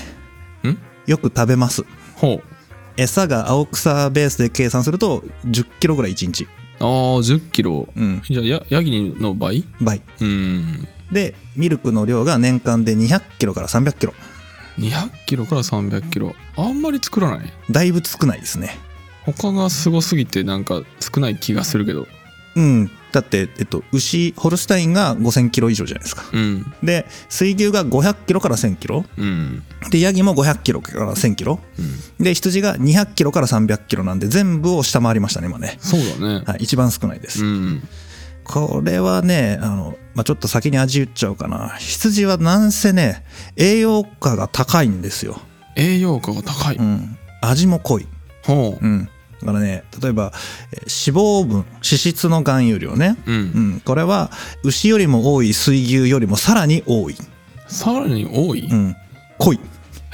ん？よく食べます。ほう餌が青草ベースで計算すると10キロぐらい1日。ああ10キロ。うん。じゃあやヤギの倍？倍。うん。でミルクの量が年間で200キロから300キロ。200キロから300キロ。あんまり作らない？だいぶ少ないですね。他がすごすぎてなんか少ない気がするけど。うんだって、えっと、牛ホルスタインが5000キロ以上じゃないですか。うん。で水牛が500キロから1000キロ。うん。でヤギも500キロから1000キロ。で羊が200キロから300キロなんで全部を下回りましたね今ね、そうだね。はい、一番少ないです、うん。これはねあの、まあ、ちょっと先に味言っちゃおうかな。羊はなんせね栄養価が高いんですよ、栄養価が高い、うん、味も濃い、ほう。うん、だからね例えばえー脂肪分脂質の含有量ね、うん、うん、これは牛よりも多い水牛よりもさらに多い、さらに多い、うん、濃い。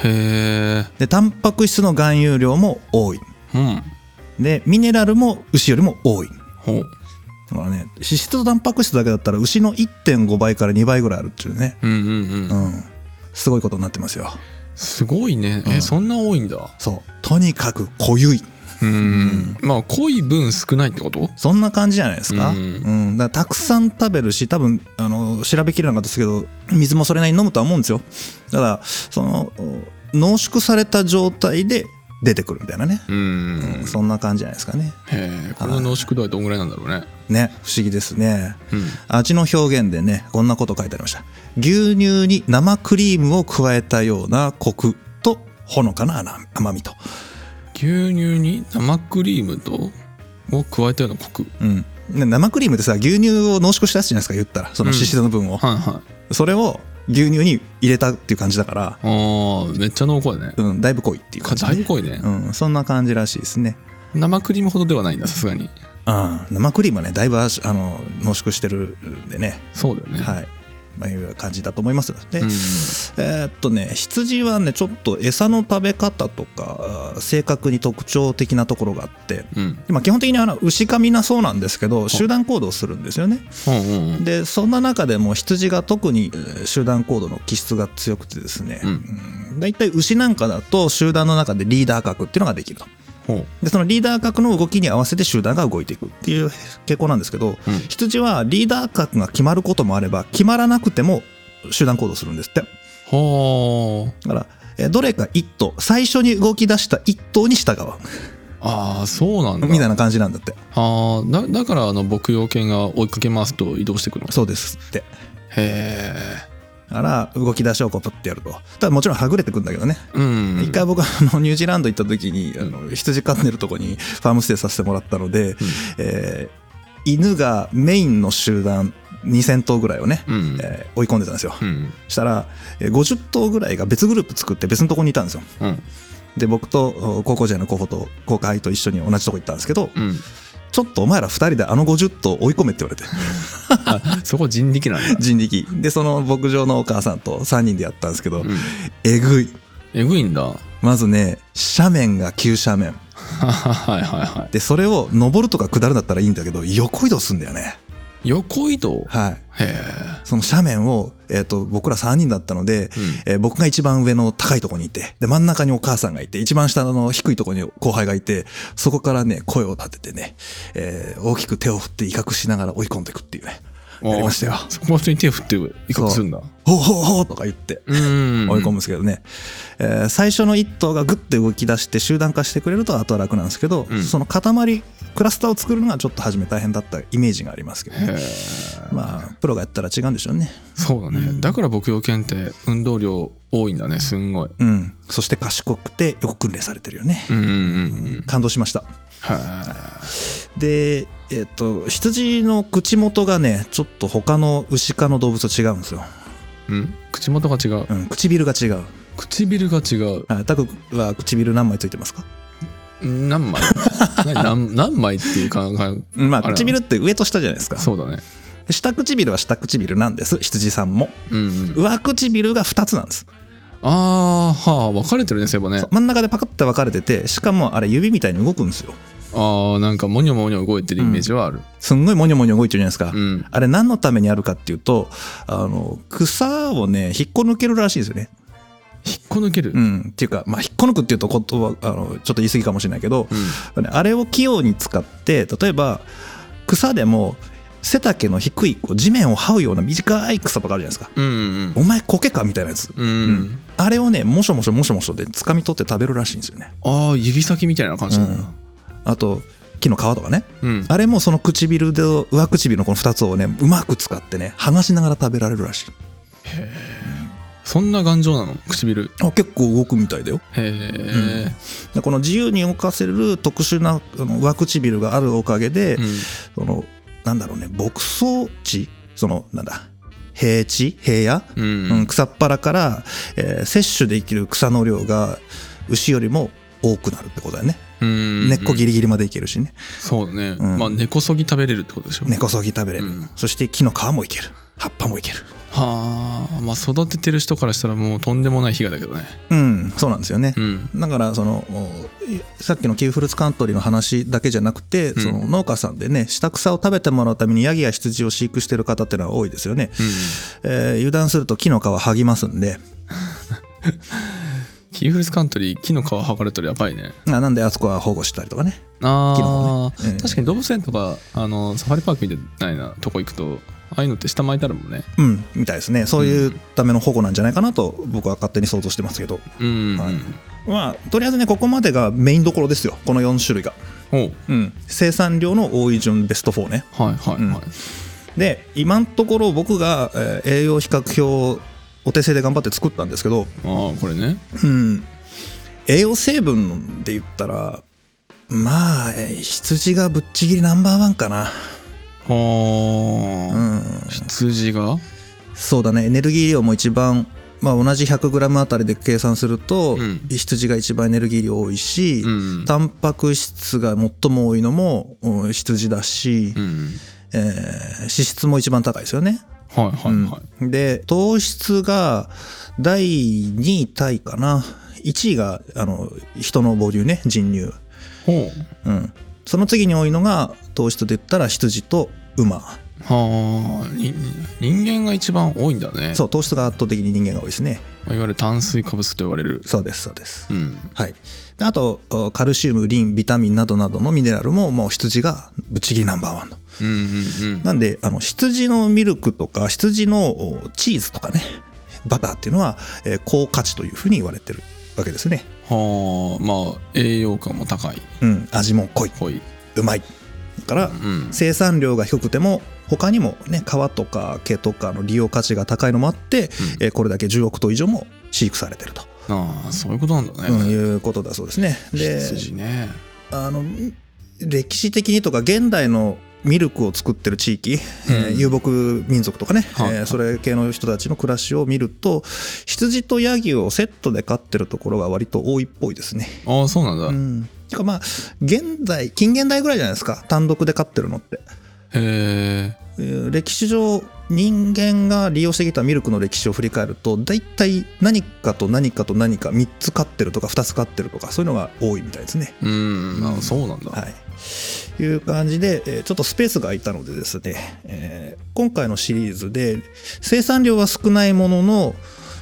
へえでタンパク質の含有量も多い。うん。でミネラルも牛よりも多い。ほう。だからね脂質とタンパク質だけだったら牛の1.5倍から2倍ぐらいあるっていうね。うんうんうん。うん。すごいことになってますよ。すごいね。え、うん。そんな多いんだ。そう。とにかく濃ゆいうんまあ濃い分少ないってこと？そんな感じじゃないですか？ううんん。だからたくさん食べるし、多分、あの、調べきれなかったですけど、水もそれなりに飲むとは思うんですよ。だから、その、濃縮された状態で出てくるみたいなね。うんうん、そんな感じじゃないですかね。へえこれの濃縮度はどんぐらいなんだろうね？ね、不思議ですね。うん味の表現でね、こんなこと書いてありました。牛乳に生クリームを加えたようなコクと、ほのかな甘みと。牛乳に生クリームとを加えたようなコクうん。ね生クリームってさ、牛乳を濃縮したやつじゃないですか、言ったら。その脂質の分を。はいはいそれを牛乳に入れたっていう感じだから、あーめっちゃ濃厚だねうん、だいぶ濃いっていう感じ、だいぶ濃いねうん、そんな感じらしいですね。生クリームほどではないんださすがにうん、生クリームはね、だいぶあの濃縮してるんでね、そうだよねはい。まあ、いう感じだと思いますで、うん。えーっとね、羊はね、ちょっと餌の食べ方とか、性格に特徴的なところがあって、うん。まあ、基本的にあの牛かみなそうなんですけど、集団行動するんですよね。うんうんうん。で、そんな中でも羊が特にえー集団行動の気質が強くてですね、うん。うん。大体牛なんかだと集団の中でリーダー格っていうのができると。でそのリーダー格の動きに合わせて集団が動いていくっていう傾向なんですけど、うん。羊はリーダー格が決まることもあれば決まらなくても集団行動するんですって。はだからえどれか一頭最初に動き出した一頭に従う。ああーそうなんだ。みたいな感じなんだって。ああだだからあの牧羊犬が追いかけますと移動してくるの？そうですって。へだから動き出しをこうプッてやると。ただもちろんはぐれてくんだけどね、えうん。一回僕あのニュージーランド行った時にあの羊飼ってるとこにファームステイさせてもらったので、えー犬がメインの集団2000頭ぐらいをね、うん。えー追い込んでたんですよ、うん。したらえー50頭ぐらいが別グループ作って別のとこにいたんですよ。うん。で僕とお高校時代の候補と後輩と一緒に同じとこ行ったんですけどうんちょっとお前ら2人であの50頭追い込めって言われて。あ そこ人力なんだ。人力。でその牧場のお母さんと3人でやったんですけど、うん。えぐい。えぐいんだ。はまずね斜面が急斜面。はいはいはい。でそれを登るとか下るんだったらいいんだけど横移動すんだよね横移動？はい。へえ。その斜面を、えー、と僕ら3人だったので、うん。えー僕が一番上の高いところにいてで真ん中にお母さんがいて一番下の低いところに後輩がいてそこからね声を立ててね、えー大きく手を振って威嚇しながら追い込んでいくっていうねやりましたよ。そこまでに手振って威嚇するんだ。ほうほうほうとか言って。うん。追い込むんですけどね、えー最初の一頭がグッて動き出して集団化してくれるとあとは楽なんですけど、うん。その塊クラスターを作るのがちょっと初め大変だったイメージがありますけどね。まあプロがやったら違うんでしょうね。そうだね。だから牧羊犬って運動量多いんだねすんごい。うん。そして賢くてよく訓練されてるよね、うんうんうんうん。感動しました。へでえっ、と羊の口元がねちょっと他の牛科の動物と違うんですよ、えうん？口元が違う。うん、唇が違う。唇が違う。あタクは唇何枚ついてますか？何枚？何何何枚っていう考えうんまあ唇って上と下じゃないですか。そうだね。下唇は下唇なんです。羊さんも。うんうん。上唇が2つなんです。ああはあ分かれてるねそういえばね真ん中でパカッて分かれててしかもあれ指みたいに動くんですよああなんかモニョモニョ動いてるイメージはある。すんごいモニョモニョ動いてるじゃないですか、うん。あれ何のためにあるかっていうとあの草をね引っこ抜けるらしいですよね。引っこ抜ける？うん。っていうかまあ引っこ抜くっていうと言葉あのちょっと言い過ぎかもしれないけど、あれを器用に使って例えば草でも背丈の低いこう地面を這うような短い草とかあるじゃないですか。うんうんお前苔かみたいなやつ。うんうん。あれをねもしょもしょもしょもしょで掴み取って食べるらしいんですよね。ああ指先みたいな感じ。なん。だあと木の皮とかね。うん。あれもその唇で上唇のこの2つをねうまく使ってね剥がしながら食べられるらしい。そんな頑丈なの？唇。あ結構動くみたいだよ。へえでこの自由に動かせる特殊なあの上唇があるおかげで、うん。そのなんだろうね牧草地？そのなんだ？平地？平野、ううんん草っ腹から、えー摂取できる草の量が牛よりも多くなるってことだよね、うん。根っこギリギリまでいけるしね。そうだね。うん。まあ根こそぎ食べれるってことでしょ。根こそぎ食べれる、うん。そして木の皮もいける。葉っぱもいける。はあ。まあ育ててる人からしたらもうとんでもない被害だけどね。うん。そうなんですよね、うん。だからそのさっきのキウフルーツカントリーの話だけじゃなくて、ん。その農家さんでね下草を食べてもらうためにヤギや羊を飼育してる方っていうのは多いですよね、えー油断すると木の皮剥ぎますんで キーフルスカントリー木の皮剥がれたらやばいね。あなんであそこは保護したりとかね。ああ、ね。うん。確かに動物園とかあのサファリパークみたいなとこ行くとああいうのって下巻いてあるもんね。うんみたいですね。そういうための保護なんじゃないかなと僕は勝手に想像してますけど。うんうん、はい。まあとりあえずねここまでがメインどころですよ。この4種類が、ほう。うん、生産量の多い順ベスト4ね。はいはいはい、で今のところ僕が、えー栄養比較表をお手製で頑張って作ったんですけど、ああこれね。うん、栄養成分で言ったらまあえー羊がぶっちぎりナンバーワンかな。はあ、うん。羊が？そうだね。エネルギー量も一番まあ同じ 100g あたりで計算すると、うん。羊が一番エネルギー量多いし、うん。タンパク質が最も多いのもうん羊だし、うん。えー脂質も一番高いですよね。はいはいはい、うん。で糖質が第2位タイかな。1位があの人の母乳ね人乳、ほう。うん、その次に多いのが糖質で言ったら羊と馬。はあに人間が一番多いんだね。そう糖質が圧倒的に人間が多いですね。いわゆる炭水化物と言われる。そうですそうです。うん。はい。であとおカルシウムリンビタミンなどなどのミネラルももう羊がぶっちぎりナンバーワンの。うんうんうんなんであの羊のミルクとか羊のおチーズとかねバターっていうのは、えー高価値というふうに言われてるわけですね。はあまあ栄養価も高い。うん味も濃い。濃い、うまい。だからうん、生産量が低くても他にもね皮とか毛とかの利用価値が高いのもあって、えーこれだけ10億頭以上も飼育されてると、ああそういうことなんだね、うんいうことだそうですね。で羊ね。あの歴史的にとか現代のミルクを作ってる地域、えー遊牧民族とかね、はい。えーそれ系の人たちの暮らしを見ると羊とヤギをセットで飼ってるところが割と多いっぽいですね。ああそうなんだ、うん、てかまあ現代近現代ぐらいじゃないですか単独で飼ってるのって。へええー歴史上人間が利用してきたミルクの歴史を振り返ると大体何かと何かと何か3つ飼ってるとか2つ飼ってるとかそういうのが多いみたいですね。うん。あそうなんだ、はい、いう感じで、えーちょっとスペースが空いたのでですね、えー今回のシリーズで生産量は少ないものの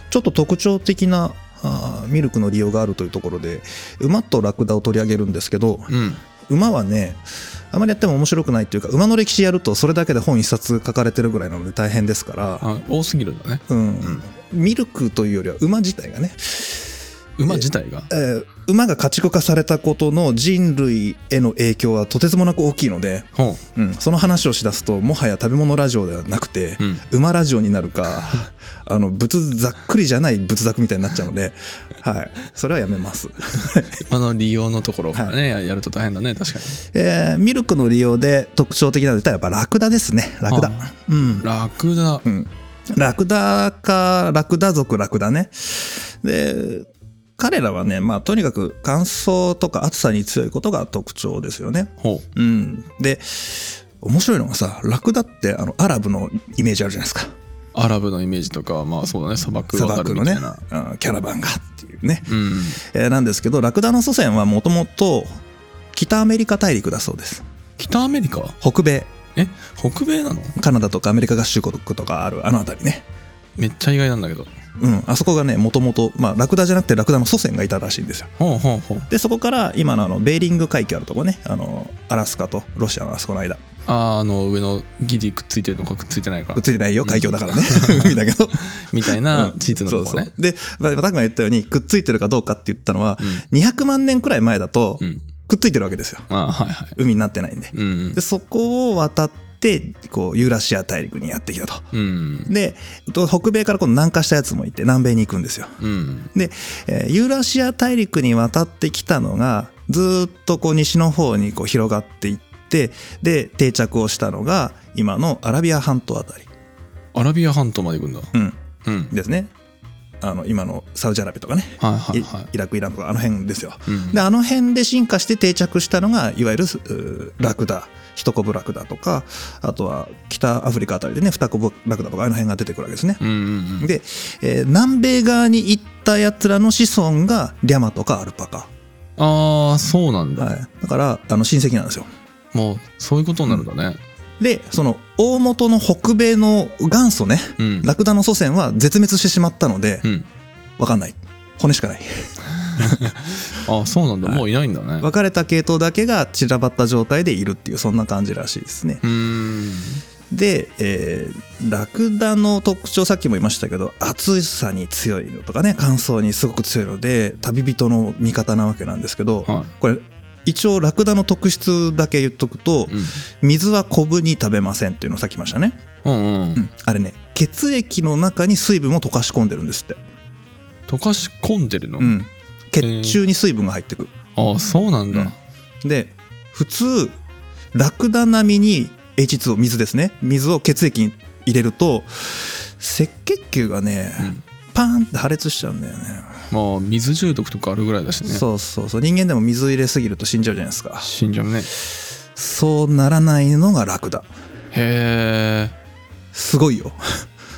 ちょっと特徴的なあーミルクの利用があるというところで馬とラクダを取り上げるんですけどうん。馬はねあまりやっても面白くないっていうか馬の歴史やるとそれだけで本一冊書かれてるぐらいなので大変ですから、あ多すぎるんだね。うん。ミルクというよりは馬自体がね馬自体が？えー馬が家畜化されたことの人類への影響はとてつもなく大きいので、ほう。ん、その話をしだすともはや食べ物ラジオではなくて、ううん。馬ラジオになるか あの仏ざっくりじゃない仏作みたいになっちゃうので、はい、それはやめます、馬の利用のところからね、やると大変だね確かに。えーミルクの利用で特徴的なので言ったらやっぱラクダですね。ラクダ。あ。うん。ラクダ。うん、ラクダかラクダ族ラクダね。で彼らはねまあとにかく乾燥とか暑さに強いことが特徴ですよね。ほう。うん。で面白いのがさラクダってあのアラブのイメージあるじゃないですか。アラブのイメージとかまあそうだね。砂漠砂漠のねキャラバンがっていうね、うん。えーなんですけどラクダの祖先はもともと北アメリカ大陸だそうです。北アメリカ？北米。え？北米なの？カナダとかアメリカ合衆国とかあるあの辺りね。めっちゃ意外なんだけどうん、あそこがねもともとまあラクダじゃなくてラクダの祖先がいたらしいんですよ。ほうほうほう。でそこから今のあのベーリング海峡あるとこねあのアラスカとロシアのあそこの間。あーあの上のギリくっついてるのかくっついてないか映ってないよ海峡だからね。海だけど。みたいな地図のとこね。そうそう。でまあタクが言ったようにくっついてるかどうかって言ったのは、200万年くらい前だとうん。くっついてるわけですよ。あーはいはい。海になってないんで。うんでそこを渡ってこうユーラシア大陸にやってきたと。うん。でと北米から今度南下したやつもいて南米に行くんですよ。うん。で、えーユーラシア大陸に渡ってきたのがずーっとこう西の方にこう広がっていってで定着をしたのが今のアラビア半島あたり、アラビア半島まで行くんだ。うん、うん。ですね。あの今のサウジアラビアとかね、はいはいイはい。イラクイランとかあの辺ですよ。うん。であの辺で進化して定着したのがいわゆるラクダ一コブラクダとかあとは北アフリカあたりでね二コブラクダとかあの辺が出てくるわけですね、うんうんうん。で、えー南米側に行ったやつらの子孫がリャマとかアルパカ。ああそうなんだ、はい、だからあの親戚なんですよ。もうそういうことになるんだね。でその大元の北米の元祖ねうん。ラクダの祖先は絶滅してしまったのでうん。分かんない。骨しかない あそうなんだ、もういないんだね。分かれた系統だけが散らばった状態でいるっていうそんな感じらしいですね。うーん。で、えーラクダの特徴さっきも言いましたけど暑さに強いのとかね乾燥にすごく強いので旅人の味方なわけなんですけど、はこれ一応ラクダの特質だけ言っとくと、い、うん、水は昆布に食べませんっていうのをさっき言いましたね、うんうん。うん。あれね血液の中に水分を溶かし込んでるんですって、溶かし込んでるの、うん、血中に水分が入ってく。る、ああそうなんだ、で普通ラクダ並みに H2O 水ですね。水を血液に入れると赤血球がね、うん。パーンって破裂しちゃうんだよね。まあ水中毒とかあるぐらいだしね。そうそうそう。人間でも水入れすぎると死んじゃうじゃないですか。死んじゃうね。そうならないのがラクダ。へえすごいよ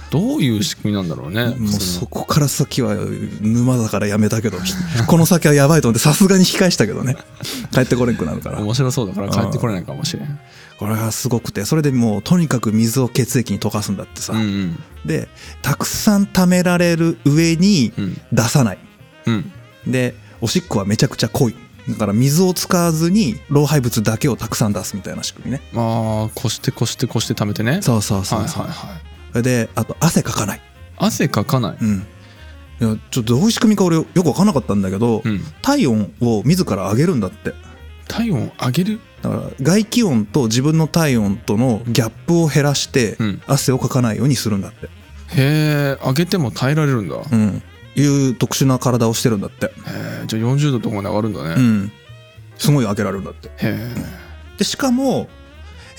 どういう仕組みなんだろうねもうそそこから先は沼だからやめたけど この先はやばいと思ってさすがに引き返したけどね。帰ってこれんくなるから。の面白そうだから帰ってこれないかもしれん。これがすごくてそれでもうとにかく水を血液に溶かすんだってさ、うんうん。でたくさん貯められる上にうん。出さない。うん。でおしっこはめちゃくちゃ濃い。だから水を使わずに老廃物だけをたくさん出すみたいな仕組みね。まあこしてこしてこして貯めてね。そうそうそうそう、はいはいはいそれであと汗かかない。汗かかない。うん。いやちょっとどういう仕組みか俺よく分かんなかったんだけど、うん。体温を自ら上げるんだって。体温上げる？だから外気温と自分の体温とのギャップを減らしてうん。汗をかかないようにするんだって、へえ上げても耐えられるんだ。へうん、いう特殊な体をしてるんだって、えじゃあ40度とかまで上がるんだね、うん、すごい上げられるんだって。へえでしかも、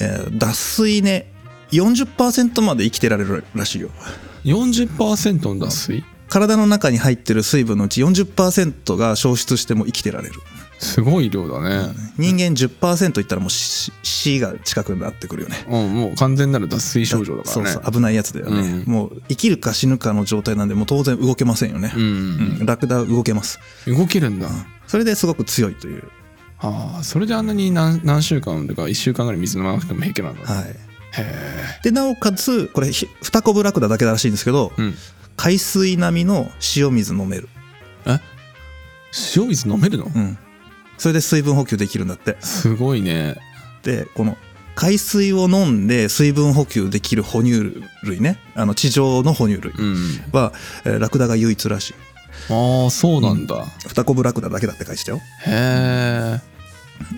えー脱水ね40%まで生きてられるらしいよ。40%の脱水体の中に入ってる水分のうち40%が消失しても生きてられる。すごい量だね。人間10%いったらもう死死が近くなってくるよね。うんもう完全なる脱水症状だからね。そうそう危ないやつだよね、うん。もう生きるか死ぬかの状態なんでもう当然動けませんよね、うん。うん。ラクダ動けます。うん動けるんだ。それですごく強いという。ああそれであんなに何何週間とか1週間ぐらい水飲まなくても平気なんだ、はいでなおかつこれひ二コブラクダだけらしいんですけどうん。海水並みの塩水飲める。え？塩水飲めるの？うん。それで水分補給できるんだって。すごいね。でこの海水を飲んで水分補給できる哺乳類ね。あの地上の哺乳類うん。は、えーラクダが唯一らしい。ああそうなんだ、二コブラクダだけだって書いてたよ。へえ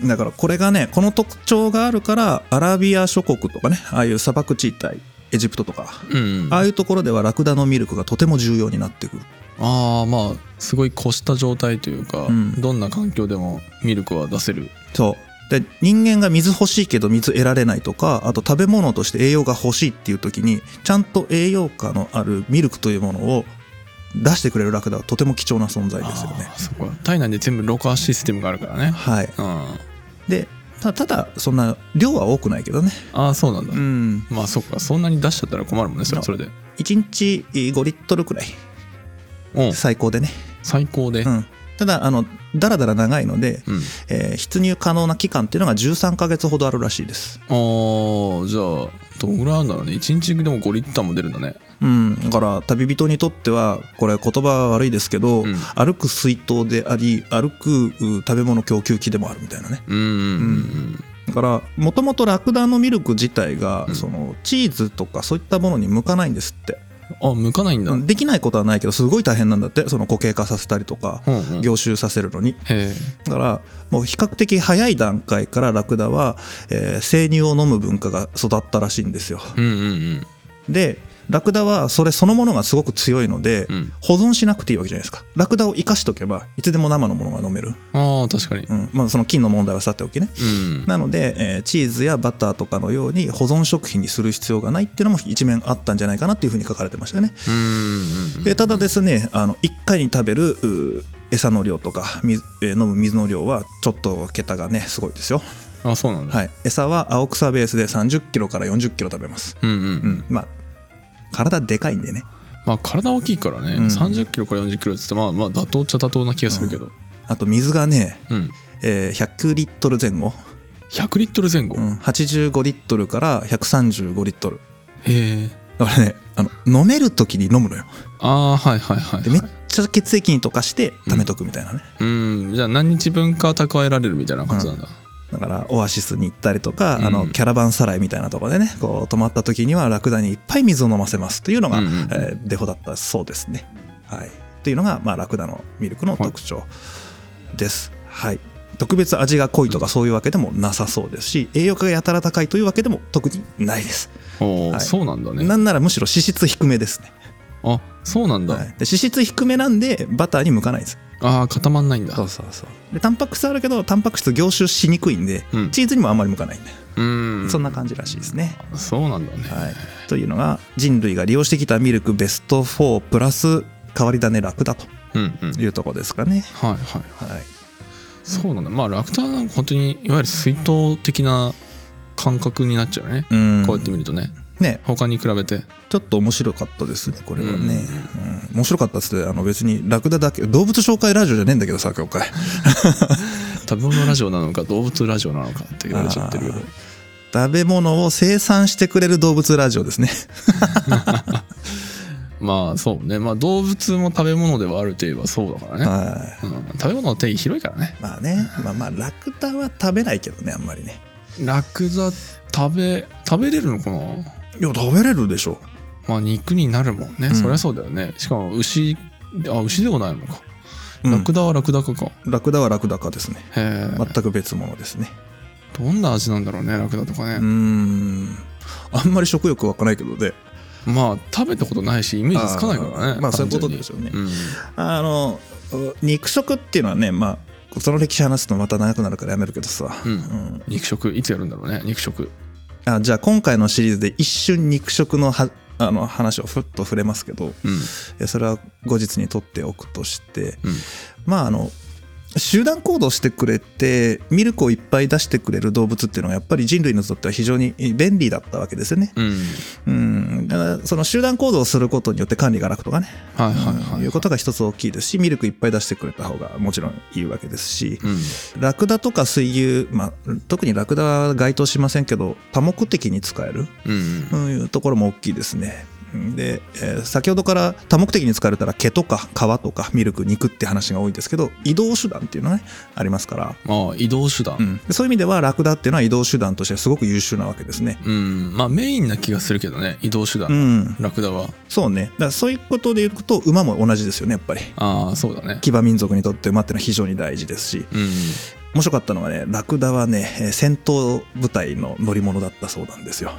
だからこれがねこの特徴があるからアラビア諸国とかねああいう砂漠地帯エジプトとかうんああいうところではラクダのミルクがとても重要になってくる。ああまあすごい越した状態というか、うん。どんな環境でもミルクは出せる。そう。で人間が水欲しいけど水得られないとかあと食べ物として栄養が欲しいっていう時にちゃんと栄養価のあるミルクというものを出してくれるラクダはとても貴重な存在ですよね。そっか。体内で全部ろ過システムがあるからね。はい。うん。でたただそんな量は多くないけどね。ああそうなんだ、うん。まあそっか。そんなに出しちゃったら困るもんねそれはそれで。1日5リットルくらい。うん。最高でね。最高で。うんただあのだらだら長いので、うん。えー出入可能な期間っていうのが13ヶ月ほどあるらしいです。ああじゃあどんぐらいあるんだろうね。1日でも5リッターも出るんだね。うん、だから旅人にとってはこれ言葉は悪いですけど、うん。歩く水筒であり歩くう食べ物供給機でもあるみたいなね。うんうんうんだからもともとラクダのミルク自体が、うん。そのチーズとかそういったものに向かないんですって、あ向かないんだ、できないことはないけどすごい大変なんだって。その固形化させたりとか、うんうん、へ凝集させるのに。え。だからもう比較的早い段階からラクダは、えー生乳を飲む文化が育ったらしいんですよ。うんうん。でラクダはそれそのものがすごく強いので、うん。うん保存しなくていいわけじゃないですか。ラクダを生かしとけばいつでも生のものが飲める、ああ確かに。うん。まあ、その菌の問題はさておきね。うん。なので、えーチーズやバターとかのように保存食品にする必要がないっていうのも一面あったんじゃないかなっていうふうに書かれてましたね。ただですねあの1回に食べる餌の量とか水、えー飲む水の量はちょっと桁がねすごいですよ。あそうなんだ、はい。餌は青草ベースで30キロから40キロ食べます。うんうん、うん。まあ体でかいんでね。まあ体大きいからね、うん。30キロから40キロっつってまあまあ妥当っちゃ妥当な気がするけど。あと水がね、うん、えー100リットル前後、100リットル前後、うん、85リットルから135リットル。へえ。だからねあの飲める時に飲むのよ。ああはいはいはい、でめっはい、ちゃ血液に溶かして貯めとくみたいなね、うん。じゃあ何日分か蓄えられるみたいな感じなんだ、だからオアシスに行ったりとか、うんあのキャラバンサライみたいなところでねこう泊まった時にはラクダにいっぱい水を飲ませますというのが、うんうんえーデフォだったそうですね。はい、っていうのが、まあ、ラクダのミルクの特徴です。はい特別味が濃いとかそういうわけでもなさそうですし栄養価がやたら高いというわけでも特にないです。はいそうなんだねなんならむしろ脂質低めですね。あそうなんだ、はい、で脂質低めなんでバターに向かないんです。ああ固まんないんだ。そうそうそう。でタンパク質あるけどタンパク質凝集しにくいんで、うん。チーズにもあんまり向かない。んで、うん。そんな感じらしいですね。そうなんだね、はい、というのが人類が利用してきたミルクベスト4プラス変わり種ラクダとうんうん。いうところですかね。はいはいはい。はい、そうなんだ。まあラクターなんか本当にいわゆる水筒的な感覚になっちゃうね、うん。こうやって見るとねね。他に比べて。ちょっと面白かったですねこれはね、うん。うん。面白かったっつってあの別にラクダだけ動物紹介ラジオじゃねえんだけどさ今回 食べ物ラジオなのか動物ラジオなのかって言われちゃってるけど食べ物を生産してくれる動物ラジオですね。まあそうね。まあ動物も食べ物ではあるといえばそうだからね、はい。うん、食べ物の定義広いからね。まあね。まあまあラクダは食べないけどねあんまりね。ラクダ食べ食べれるのかな？いや食べれるでしょ。まあ肉になるもんね、うん。そりゃそうだよね。しかも牛あ牛でもないのか、うん。ラクダはラクダかか。ラクダはラクダかですね。へえ。全く別物ですね。どんな味なんだろうねラクダとかね。うー、ん。あんまり食欲湧かないけどね。まあ食べたことないしイメージつかないからねまあそういうことでしょうね。うん。あの肉食っていうのはねまあその歴史話すとまた長くなるからやめるけどさ、うんうん。肉食いつやるんだろうね肉食あじゃあ今回のシリーズで一瞬肉食のはあの話をふっと触れますけどうん。えそれは後日に取っておくとしてうん。まああの集団行動してくれてミルクをいっぱい出してくれる動物っていうのはやっぱり人類にとっては非常に便利だったわけですよね。うん。うん、だからその集団行動をすることによって管理が楽とかね、はいはいはい、い。うことが一つ大きいですしミルクいっぱい出してくれた方がもちろんいいわけですし、うん。ラクダとか水牛、まあ、特にラクダは該当しませんけど多目的に使えるうん。というところも大きいですね。で、えー先ほどから多目的に使われたら毛とか皮とかミルク肉って話が多いんですけど移動手段っていうのがねありますから、まあ移動手段。うん。でそういう意味ではラクダっていうのは移動手段としてすごく優秀なわけですね。うん、まあメインな気がするけどね移動手段、うん、ラクダは。そうね。だからそういうことで言うと馬も同じですよねやっぱり。ああそうだね。騎馬民族にとって馬っていうのは非常に大事ですし。うん。面白かったのはねラクダはねえー戦闘部隊の乗り物だったそうなんですよ。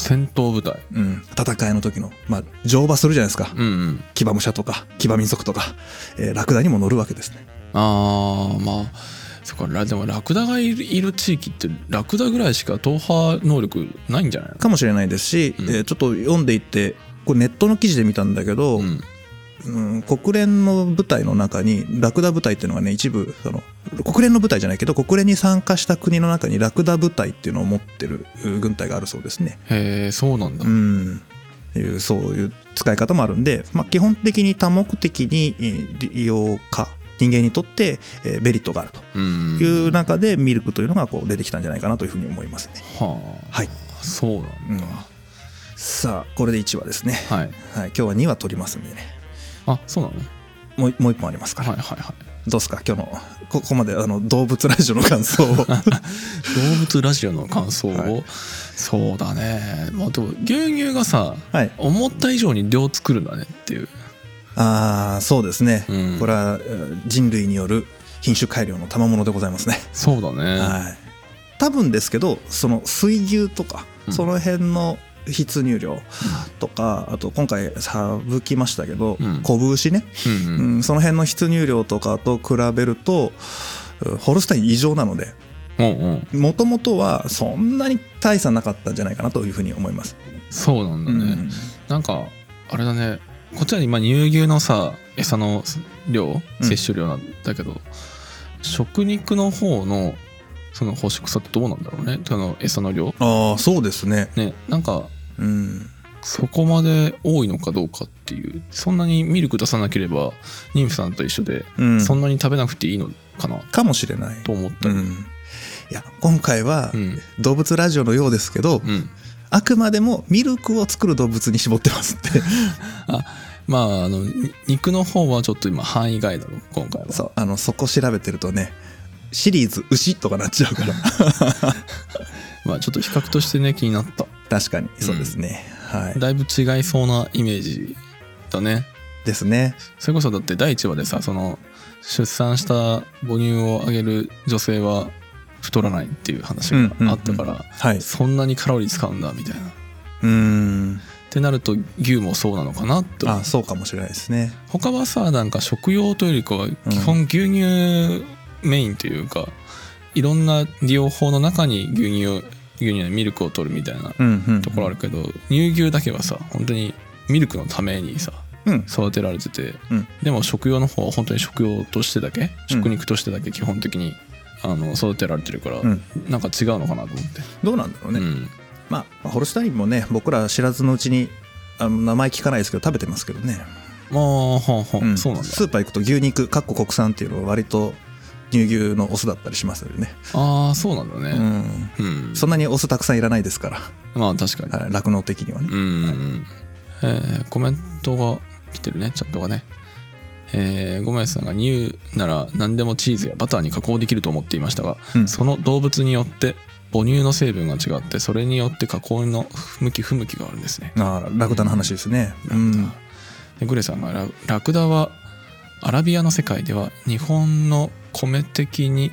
戦闘部隊。うん、戦いの時の、まあ、乗馬するじゃないですか。うんうん。騎馬武者とか騎馬民族とか、えーラクダにも乗るわけですね。ああまあそっか。ラでもラクダがいる地域ってラクダぐらいしか踏破能力ないんじゃないの？かもしれないですし、うん。えーちょっと読んでいってこれネットの記事で見たんだけど、ううんん国連の部隊の中にラクダ部隊っていうのがね一部その国連の部隊じゃないけど国連に参加した国の中にラクダ部隊っていうのを持ってるうん軍隊があるそうですね。へえそうなんだ、うん。いうそういう使い方もあるんで、まあ、基本的に多目的にえー利用か人間にとってえーメリットがあると。うん。いう中でミルクというのがこう出てきたんじゃないかなというふうに思いますね。はあ。はい、そうなんだ、さあこれで1話ですね。はい。はい、今日は2話取りますんでねあそうなの？もうもう1本ありますから、はいはいはい。どうですか？今日のここまであの動物ラジオの感想を。動物ラジオの感想を、はい。そうだね。まあでも牛乳がさはい。思った以上に量作るんだねっていう。ああそうですね、うん。これはえー人類による品種改良の賜物でございますね。そうだね、はい、多分ですけどその水牛とか、うん。その辺の筆入量とかあと今回省きましたけど、うん。小牛ね、うんううんん、その辺の筆入量とかと比べるとうホルスタイン異常なのでうんう。んもともとはそんなに大差なかったんじゃないかなというふうに思います。そうなんだね、うん。なんかあれだね。こっちは今乳牛のさ餌の量うん。摂取量なんだけど、食肉の方のその干し草ってどうなんだろうね。その餌の量。ああそうですね。ねなんかうん。そこまで多いのかどうかっていう。そんなにミルク出さなければ妊婦さんと一緒で、うん、そんなに食べなくていいのかな？かもしれない。と思った。りうん、いや今回はうん。動物ラジオのようですけど、うん。あくまでもミルクを作る動物に絞ってますって。まああのに肉の方はちょっと今範囲外だろ今回は。そうあのそこ調べてるとねシリーズ牛とかなっちゃうから。まあちょっと比較としてね気になった確かに。そうですね、はい。だいぶ違いそうなイメージだね。ですね。それこそだって第1話でさその出産した母乳をあげる女性は太らないっていう話があったから、そんなにカロリー使うんだみたいな。っうーん。てなると牛もそうなのかなって思うあそうかもしれないですね。他はさなんか食用というよりかは基本牛乳メインというか、いろんな利用法の中に牛乳を牛乳のミルクを取るみたいなところあるけど、乳牛だけはさ本当にミルクのためにさうん。育てられてて、うん。でも食用の方は本当に食用としてだけうん。食肉としてだけ基本的にあの育てられてるから、うん。なんか違うのかなと思って、どうなんだろうね、うん。まあホルスタインもね僕ら知らずのうちにあの名前聞かないですけど食べてますけどね、まあはあはん。そうなんだ。スーパー行くと牛肉かっこ国産っていうのは割と乳牛のオスだったりしますよね、ああそうなんだうねん、うん、そんなにオスたくさんいらないですから。まあ確かに。はい酪農的にはね。うんうんうん。えーコメントが来てるねチャットがね。えー、ゴメスさんが乳なら何でもチーズやバターに加工できると思っていましたが、うん。その動物によって母乳の成分が違ってそれによって加工の向き不向きがあるんですね。ああラクダの話ですね。うん。でグレさんがララクダはアラビアの世界では日本の米的に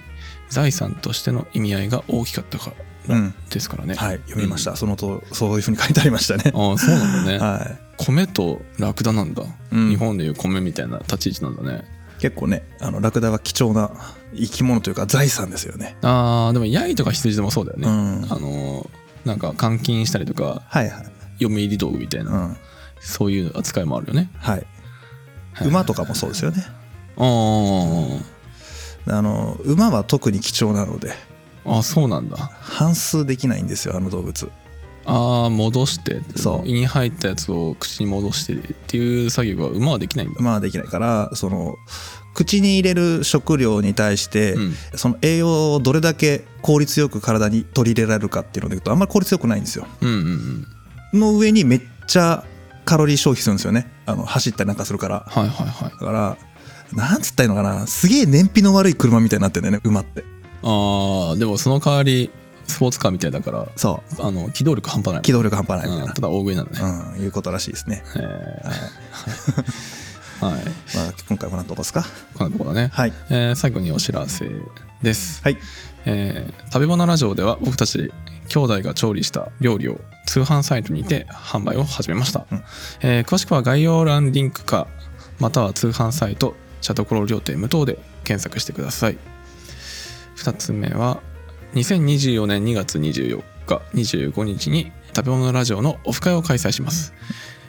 財産としての意味合いが大きかったからうん。ですからね、はい読みました、そのとそういうふうに書いてありましたね。ああそうなんだね、は米とラクダなんだ、うん。日本でいう米みたいな立ち位置なんだね。い結構ねあのラクダは貴重な生き物というか財産ですよね。あーでもヤギとか羊でもそうだよね、うん。あのーなんか監禁したりとかはいはい。嫁入り道具みたいな、うん。そういう扱いもあるよね。はい。馬とかもそうですよね。あーあの馬は特に貴重なので。あそうなんだ。反数できないんですよあの動物。ああ戻して。そう。胃に入ったやつを口に戻してっていう作業が馬はできないんだ、馬はできないからその口に入れる食料に対して、うん。その栄養をどれだけ効率よく体に取り入れられるかっていうので言うとあんまり効率よくないんですよ。うんうんうん。の上にめっちゃカロリー消費するんですよね。あの走ったりなんかするから。はいはいはい。だからなんつったらいいのかな？すげえ燃費の悪い車みたいになってるんだよね馬って。ああでもその代わりスポーツカーみたいだからそう。あの機動力半端ない。機動力半端ないみたいうんただ大食いなんだね、な、うん、いうことらしいですね、えはい。ーはい。まあ、今回こんなとこですか？こんなところだね、はい。えー最後にお知らせです、はい。えー食べ物ラジオでは僕たち兄弟が調理した料理を通販サイトにて販売を始めました、うん。えー詳しくは概要欄リンクかまたは通販サイトチャトコロ料亭無糖で検索してください。2つ目は2024年2月24日25日に食べ物ラジオのオフ会を開催します、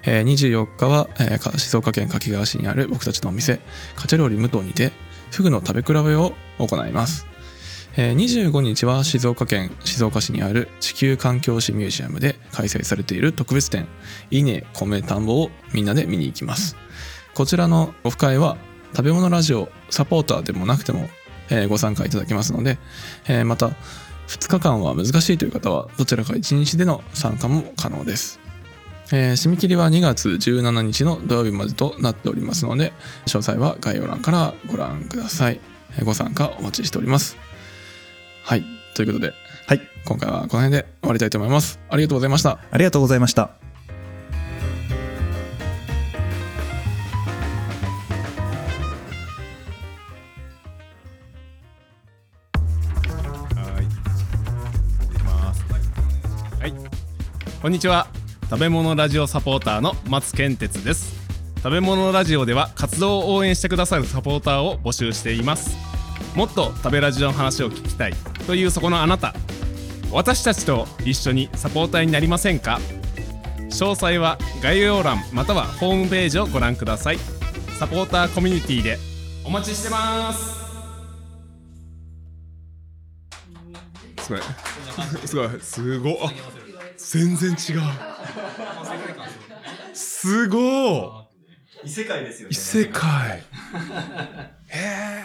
えー24日は、えー静岡県掛川市にある僕たちのお店カチャ料理無糖にてフグの食べ比べを行います。えー25日は静岡県静岡市にある地球環境史ミュージアムで開催されている特別展「稲米田んぼ」をみんなで見に行きます。こちらのオフ会は食べ物ラジオサポーターでもなくても、えーご参加いただけますので、えーまた2日間は難しいという方はどちらか1日での参加も可能です。えー締め切りは2月17日の土曜日までとなっておりますので詳細は概要欄からご覧ください。えーご参加お待ちしております。はい。ということではい。今回はこの辺で終わりたいと思います。ありがとうございました。ありがとうございましたこんにちは。食べ物ラジオサポーターの松健哲です。食べ物ラジオでは活動を応援してくださるサポーターを募集しています。もっと食べラジオの話を聞きたいというそこのあなた。私たちと一緒にサポーターになりませんか？詳細は概要欄またはホームページをご覧ください。サポーターコミュニティでお待ちしてます。すごい。すごい。すごい。あ全然違う。すごい。異世界ですよね異世界。へえ。